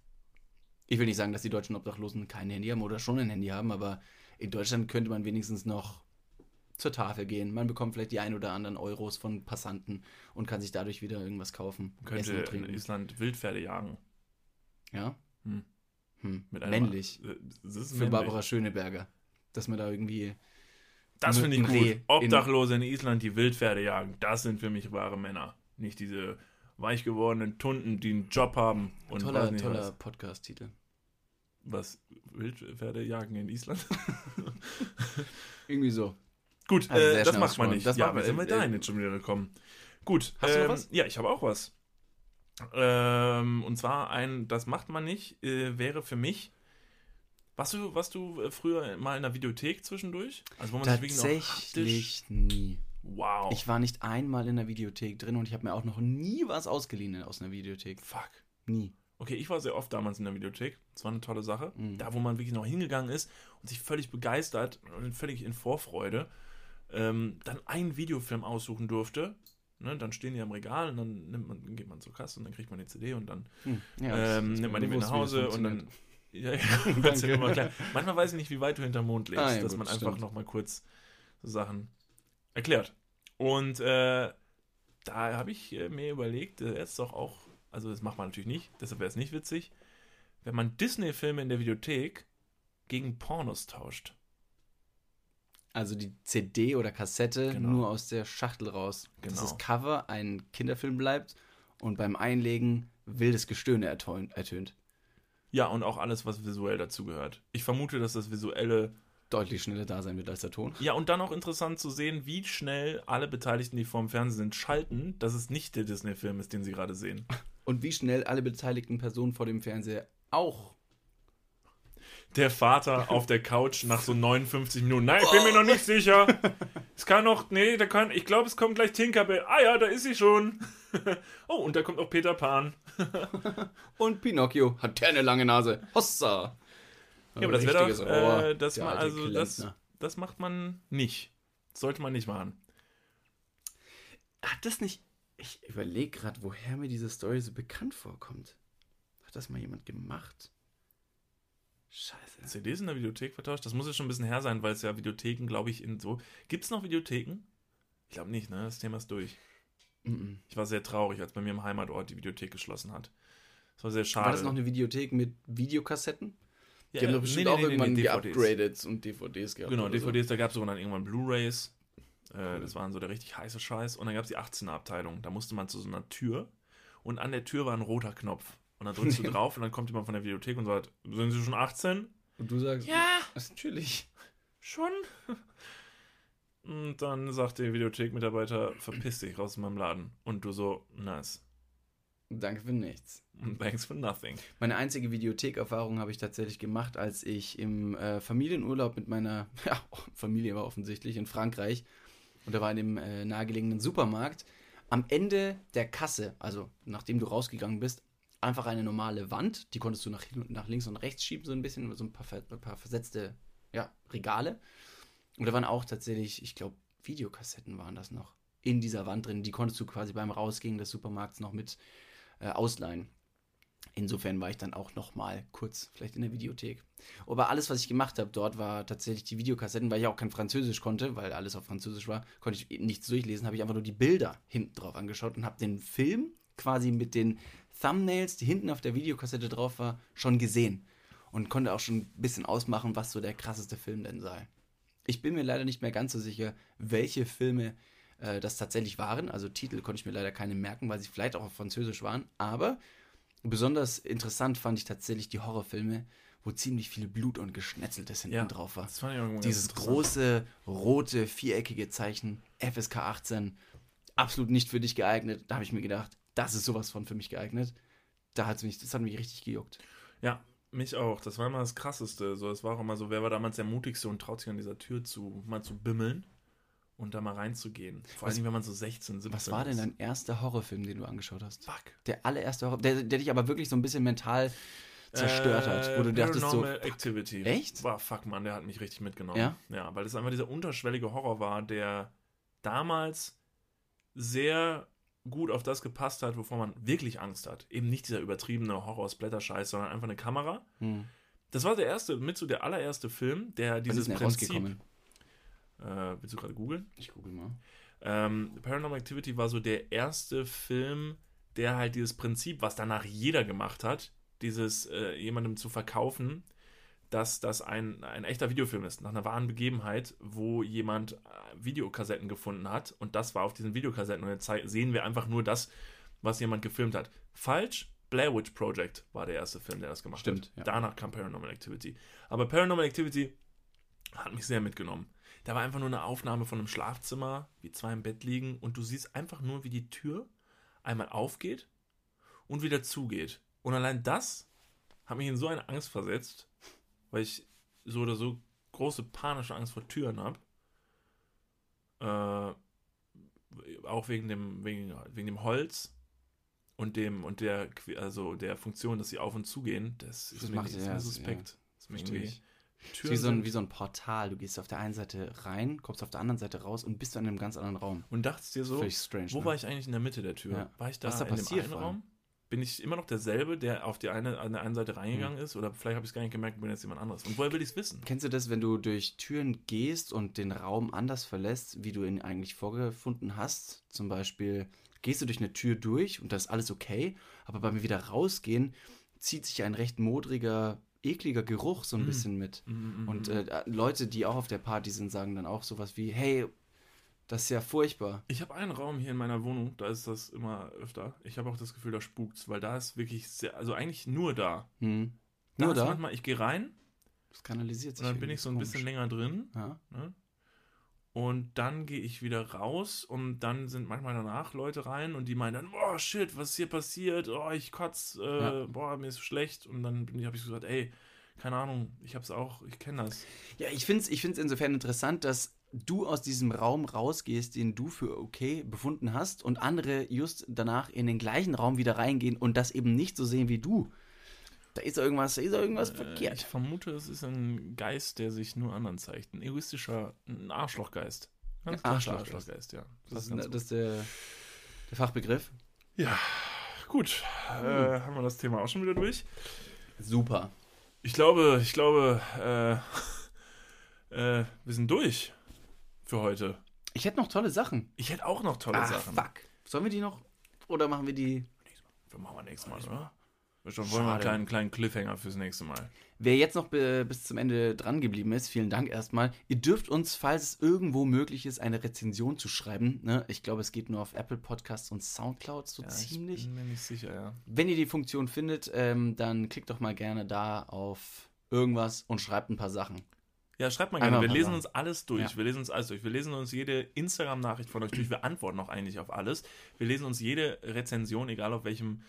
Ich will nicht sagen, dass die deutschen Obdachlosen kein Handy haben oder schon ein Handy haben, aber in Deutschland könnte man wenigstens noch zur Tafel gehen. Man bekommt vielleicht die ein oder anderen Euros von Passanten und kann sich dadurch wieder irgendwas kaufen. Könnte essen und in trinken. Island Wildpferde jagen. Ja? Hm. Hm. Männlich. Äh, Das ist Für männlich. Barbara Schöneberger. Dass man da irgendwie. Das finde ich gut. Obdachlose in Island, die Wildpferde jagen, das sind für mich wahre Männer. Nicht diese weich gewordenen Tunden, die einen Job haben und toller toller. Podcast-Titel. was. Wildpferde jagen in Island? Irgendwie so. Gut, Also äh, das macht man nicht. Das ja, macht man- aber sind wir dahin jetzt schon wieder gekommen. Gut. Hast du noch ähm, was? Ja, ich habe auch was. Ähm, und zwar ein, das macht man nicht, äh, wäre für mich. Warst du, warst du äh, früher mal in der Videothek zwischendurch? Also wo man. Tatsächlich nie. Wow. Ich war nicht einmal in der Videothek drin und ich habe mir auch noch nie was ausgeliehen aus einer Videothek. Fuck. Nie. Okay, ich war sehr oft damals in der Videothek. Das war eine tolle Sache. Mhm. Da, wo man wirklich noch hingegangen ist und sich völlig begeistert und völlig in Vorfreude ähm, dann einen Videofilm aussuchen durfte. Ne, dann stehen die am Regal und dann nimmt man, geht man zur Kasse und dann kriegt man die CD und dann Hm. Ja, ähm, ist nimmt man die mit nach Hause und dann. Ja, ja, ja immer klar. Manchmal weiß ich nicht, wie weit du hinterm Mond lebst, Ah, ja, dass gut, man einfach nochmal kurz so Sachen erklärt. Und äh, da habe ich äh, mir überlegt, äh, jetzt doch auch, also das macht man natürlich nicht, deshalb wäre es nicht witzig, wenn man Disney-Filme in der Videothek gegen Pornos tauscht. Also die CD oder Kassette Genau. nur aus der Schachtel raus. Dass Genau. das Cover ein Kinderfilm bleibt und beim Einlegen wildes Gestöhne ertönt. ertönt. Ja, und auch alles, was visuell dazugehört. Ich vermute, dass das visuelle Deutlich schneller da sein wird als der Ton. Ja, und dann auch interessant zu sehen, wie schnell alle Beteiligten, die vorm Fernsehen sind, schalten, dass es nicht der Disney-Film ist, den sie gerade sehen. Und wie schnell alle beteiligten Personen vor dem Fernseher auch. Der Vater auf der Couch nach so 59 Minuten. Nein, ich bin mir noch nicht sicher. Es kann noch, nee, da kann, ich glaube, es kommt gleich Tinkerbell. Ah ja, da ist sie schon. oh, und da kommt auch Peter Pan. Und Pinocchio hat der eine lange Nase. Hossa! Ja, aber das wäre doch, äh, das, der ma, alte also das, Klempner. das macht man nicht. Sollte man nicht machen. Hat das nicht. Ich überlege gerade, woher mir diese Story so bekannt vorkommt. Hat das mal jemand gemacht? Scheiße. CDs in der Videothek vertauscht? Das muss ja schon ein bisschen her sein, weil es ja Videotheken, glaube ich, in so. Gibt es noch Videotheken? Ich glaube nicht, ne? Das Thema ist durch. Mhm. Ich war sehr traurig, als bei mir im Heimatort die Videothek geschlossen hat. Das war sehr schade. War das noch eine Videothek mit Videokassetten? ja, Die haben doch nee, bestimmt nee, auch nee, irgendwann nee, geupgradet und DVDs gehabt. Genau, oder so. DVDs, da gab es sogar dann irgendwann Blu-Rays. Äh, Das waren so der richtig heiße Scheiß. Und dann gab es die 18er-Abteilung. Da musste man zu so einer Tür und an der Tür war ein roter Knopf. Und dann drückst du drauf und dann kommt jemand von der Videothek und sagt, sind Sie schon 18? Und du sagst, Ja. das natürlich. Schon? Und dann sagt der Videothek-Mitarbeiter, verpiss dich raus aus meinem Laden. Und du so, nice. Danke für nichts. Thanks for nothing. Meine einzige Videothekerfahrung habe ich tatsächlich gemacht, als ich im äh, Familienurlaub mit meiner ja, Familie war offensichtlich in Frankreich und da war in dem äh, nahegelegenen Supermarkt am Ende der Kasse, also nachdem du rausgegangen bist, einfach eine normale Wand, die konntest du nach, nach links und rechts schieben, so ein bisschen, so ein paar, ein paar versetzte ja, Regale. Und da waren auch tatsächlich, ich glaube, Videokassetten waren das noch in dieser Wand drin. Die konntest du quasi beim Rausgehen des Supermarkts noch mit äh, ausleihen. Insofern war ich dann auch noch mal kurz vielleicht in der Videothek. Aber alles, was ich gemacht habe dort, war tatsächlich die Videokassetten, weil ich auch kein Französisch konnte, weil alles auf Französisch war, konnte ich nichts durchlesen, habe ich einfach nur die Bilder hinten drauf angeschaut und habe den Film quasi mit den Thumbnails, die hinten auf der Videokassette drauf war, schon gesehen. Und konnte auch schon ein bisschen ausmachen, was so der krasseste Film denn sei. Ich bin mir leider nicht mehr ganz so sicher, welche Filme äh, das tatsächlich waren. Also Titel konnte ich mir leider keine merken, weil sie vielleicht auch auf Französisch waren. Aber besonders interessant fand ich tatsächlich die Horrorfilme, wo ziemlich viel Blut und Geschnetzeltes hinten Ja, drauf war. Das fand ich auch irgendwie Dieses große, rote, viereckige Zeichen, FSK 18, absolut nicht für dich geeignet. Da habe ich mir gedacht, das ist sowas von für mich geeignet. Da hat's mich, das hat mich richtig gejuckt. Ja, mich auch. Das war immer das Krasseste. So, es war auch immer so, wer war damals der mutigste und traut sich an dieser Tür zu, mal zu bimmeln und da mal reinzugehen. Vor allem, wenn man so 16, 17 Was war denn dein erster Horrorfilm, den du angeschaut hast? Fuck. Der allererste Horror, der, der dich aber wirklich so ein bisschen mental zerstört hat, wo du Äh, dachtest so, Paranormal Activity. Echt? War fuck, Mann, der hat mich richtig mitgenommen. Ja? Ja, weil das einfach dieser unterschwellige Horror war, der damals sehr gut auf das gepasst hat, wovor man wirklich Angst hat. Eben nicht dieser übertriebene Horror-Splatter-Scheiß, sondern einfach eine Kamera. hm, Das war der erste, mit so der allererste Film, der ist dieses denn der Prinzip. Äh, willst du gerade googeln? Ich google mal. Ähm, Paranormal Activity war so der erste Film, der halt dieses Prinzip, was danach jeder gemacht hat, dieses äh, jemandem zu verkaufen, dass das ein, ein echter Videofilm ist, nach einer wahren Begebenheit, wo jemand äh, Videokassetten gefunden hat und das war auf diesen Videokassetten und jetzt sehen wir einfach nur das, was jemand gefilmt hat. Falsch, Blair Witch Project war der erste Film, der das gemacht Stimmt, hat. ja. Danach kam Paranormal Activity. Aber Paranormal Activity hat mich sehr mitgenommen. Da war einfach nur eine Aufnahme von einem Schlafzimmer, wie zwei im Bett liegen und du siehst einfach nur, wie die Tür einmal aufgeht und wieder zugeht. Und allein das hat mich in so eine Angst versetzt, weil ich so oder so große panische Angst vor Türen habe. Äh, auch wegen dem, wegen, wegen dem Holz und dem und der also der Funktion, dass sie auf und zugehen, das ist Das mir, macht- ist ja, mir suspekt. ja, Das ist mir irgendwie- Türen Wie so, ein, wie so ein Portal. Du gehst auf der einen Seite rein, kommst auf der anderen Seite raus und bist dann in einem ganz anderen Raum. und dachtest dir so, strange. Wo ne? war ich eigentlich in der Mitte der Tür? Ja. War ich da, Was da in passiert dem einen? Raum? Bin ich immer noch derselbe, der auf die eine, an der einen Seite reingegangen Hm. ist? Oder vielleicht habe ich es gar nicht gemerkt, bin jetzt jemand anderes. Und woher will ich es wissen? Kennst du das, wenn du durch Türen gehst und den Raum anders verlässt, wie du ihn eigentlich vorgefunden hast? Zum Beispiel gehst du durch eine Tür durch und das ist alles okay, aber beim wieder rausgehen zieht sich ein recht modriger, ekliger Geruch so ein Mm. bisschen mit. Mhm, Und äh, Leute, die auch auf der Party sind, sagen dann auch sowas wie, hey, das ist ja furchtbar. Ich habe einen Raum hier in meiner Wohnung, da ist das immer öfter. Ich habe auch das Gefühl, da spukt's, weil da ist wirklich sehr, also eigentlich nur da. Hm. Da Nur da? manchmal, ich gehe rein Das kanalisiert und sich. dann bin ich so ein bisschen komisch. länger drin. Ja. Ne? Und dann gehe ich wieder raus und dann sind manchmal danach Leute rein und die meinen dann, boah, shit, was ist hier passiert? Oh, ich kotz, äh, Ja. boah, mir ist schlecht. Und dann habe ich so gesagt, ey, keine Ahnung, ich hab's auch, ich kenne das. Ja, ich finde es ich find's insofern interessant, dass du aus diesem Raum rausgehst, den du für okay befunden hast, und andere just danach in den gleichen Raum wieder reingehen und das eben nicht so sehen wie du. Da ist irgendwas, da ist irgendwas Äh, ich verkehrt. vermute, es ist ein Geist, der sich nur anderen zeigt. Ein egoistischer, ein Arschlochgeist. Ganz Arschlochgeist. Arschlochgeist, ja. Das, ist, ganz das ist der, der Fachbegriff. Ja, gut. Äh, haben wir das Thema auch schon wieder durch? Super. Ich glaube, ich glaube, äh, äh, wir sind durch für heute. Ich hätte noch tolle Sachen. Ich hätte auch noch tolle Ah, Sachen. fuck. Sollen wir die noch? Oder machen wir die? Wir machen wir nächstes Mal, oder? Wir schon wollen wir einen kleinen, kleinen Cliffhanger fürs nächste Mal. Wer jetzt noch bis zum Ende dran geblieben ist, vielen Dank erstmal. Ihr dürft uns, falls es irgendwo möglich ist, eine Rezension zu schreiben. Ne? Ich glaube, es geht nur auf Apple Podcasts und Soundcloud so Ja, ziemlich. Ich bin mir nicht sicher, ja. Wenn ihr die Funktion findet, ähm, dann klickt doch mal gerne da auf irgendwas und schreibt ein paar Sachen. Ja, schreibt mal Einmal gerne. Wir mal lesen uns alles durch. Ja. Wir lesen uns alles durch. Wir lesen uns jede Instagram-Nachricht von euch durch. Wir antworten auch eigentlich auf alles. Wir lesen uns jede Rezension, egal auf welchem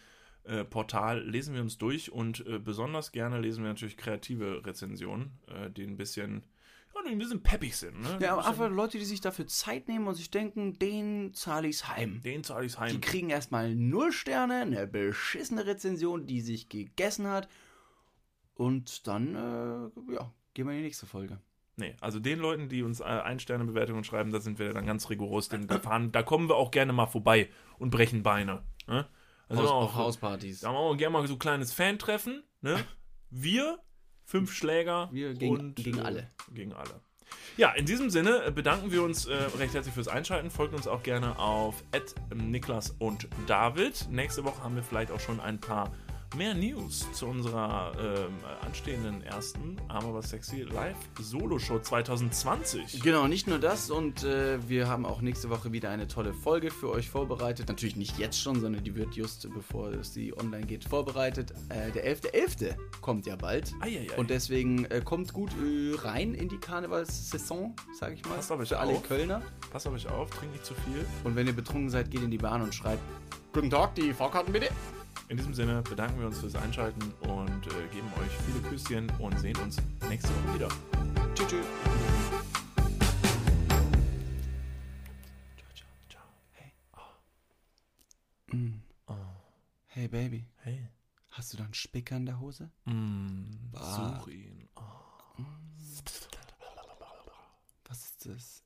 äh, Portal, lesen wir uns durch. Und äh, besonders gerne lesen wir natürlich kreative Rezensionen, äh, die ein bisschen, ja, die ein bisschen peppig sind. Ne? Ja, aber einfach Leute, die sich dafür Zeit nehmen und sich denken, den zahle ich's heim. Den zahle ich Die heim. kriegen erstmal null Sterne, eine beschissene Rezension, die sich gegessen hat. Und dann, äh, ja, gehen wir in die nächste Folge. Nee, also den Leuten, die uns äh, Ein-Sterne-Bewertungen schreiben, da sind wir dann ganz rigoros. Denn da, fahren, da kommen wir auch gerne mal vorbei und brechen Beine. Ne? Also Haus, auch, Hauspartys. Da machen wir gerne mal so ein kleines Fan-Treffen. Ne? Wir, fünf Schläger. Wir gegen- und, gegen alle. Gegen alle. Ja, in diesem Sinne äh, bedanken wir uns äh, recht herzlich fürs Einschalten. Folgt uns auch gerne auf Niklas und David. Nächste Woche haben wir vielleicht auch schon ein paar mehr News zu unserer ähm, anstehenden ersten Aber was sexy Live Solo-Show 2020. Genau, nicht nur das und äh, wir haben auch nächste Woche wieder eine tolle Folge für euch vorbereitet. Natürlich nicht jetzt schon, sondern die wird just bevor sie online geht vorbereitet. Äh, der 11.11. kommt ja bald. Eieiei. Und deswegen äh, kommt gut äh, rein in die Karnevalssaison, sage ich mal. Passt auf euch für alle auf. Kölner. Passt auf euch auf, trinkt nicht zu viel. Und wenn ihr betrunken seid, geht in die Bahn und schreibt Guten Tag, die Fahrkarten bitte. In diesem Sinne bedanken wir uns fürs Einschalten und äh, geben euch viele Küsschen und sehen uns nächste Woche wieder. Tschüss. tschüss. Hey. Oh. Mm. Oh. hey Baby. Hey. Hast du da einen Spicker in der Hose? Mm, such ihn. Oh. Mm. Was ist das?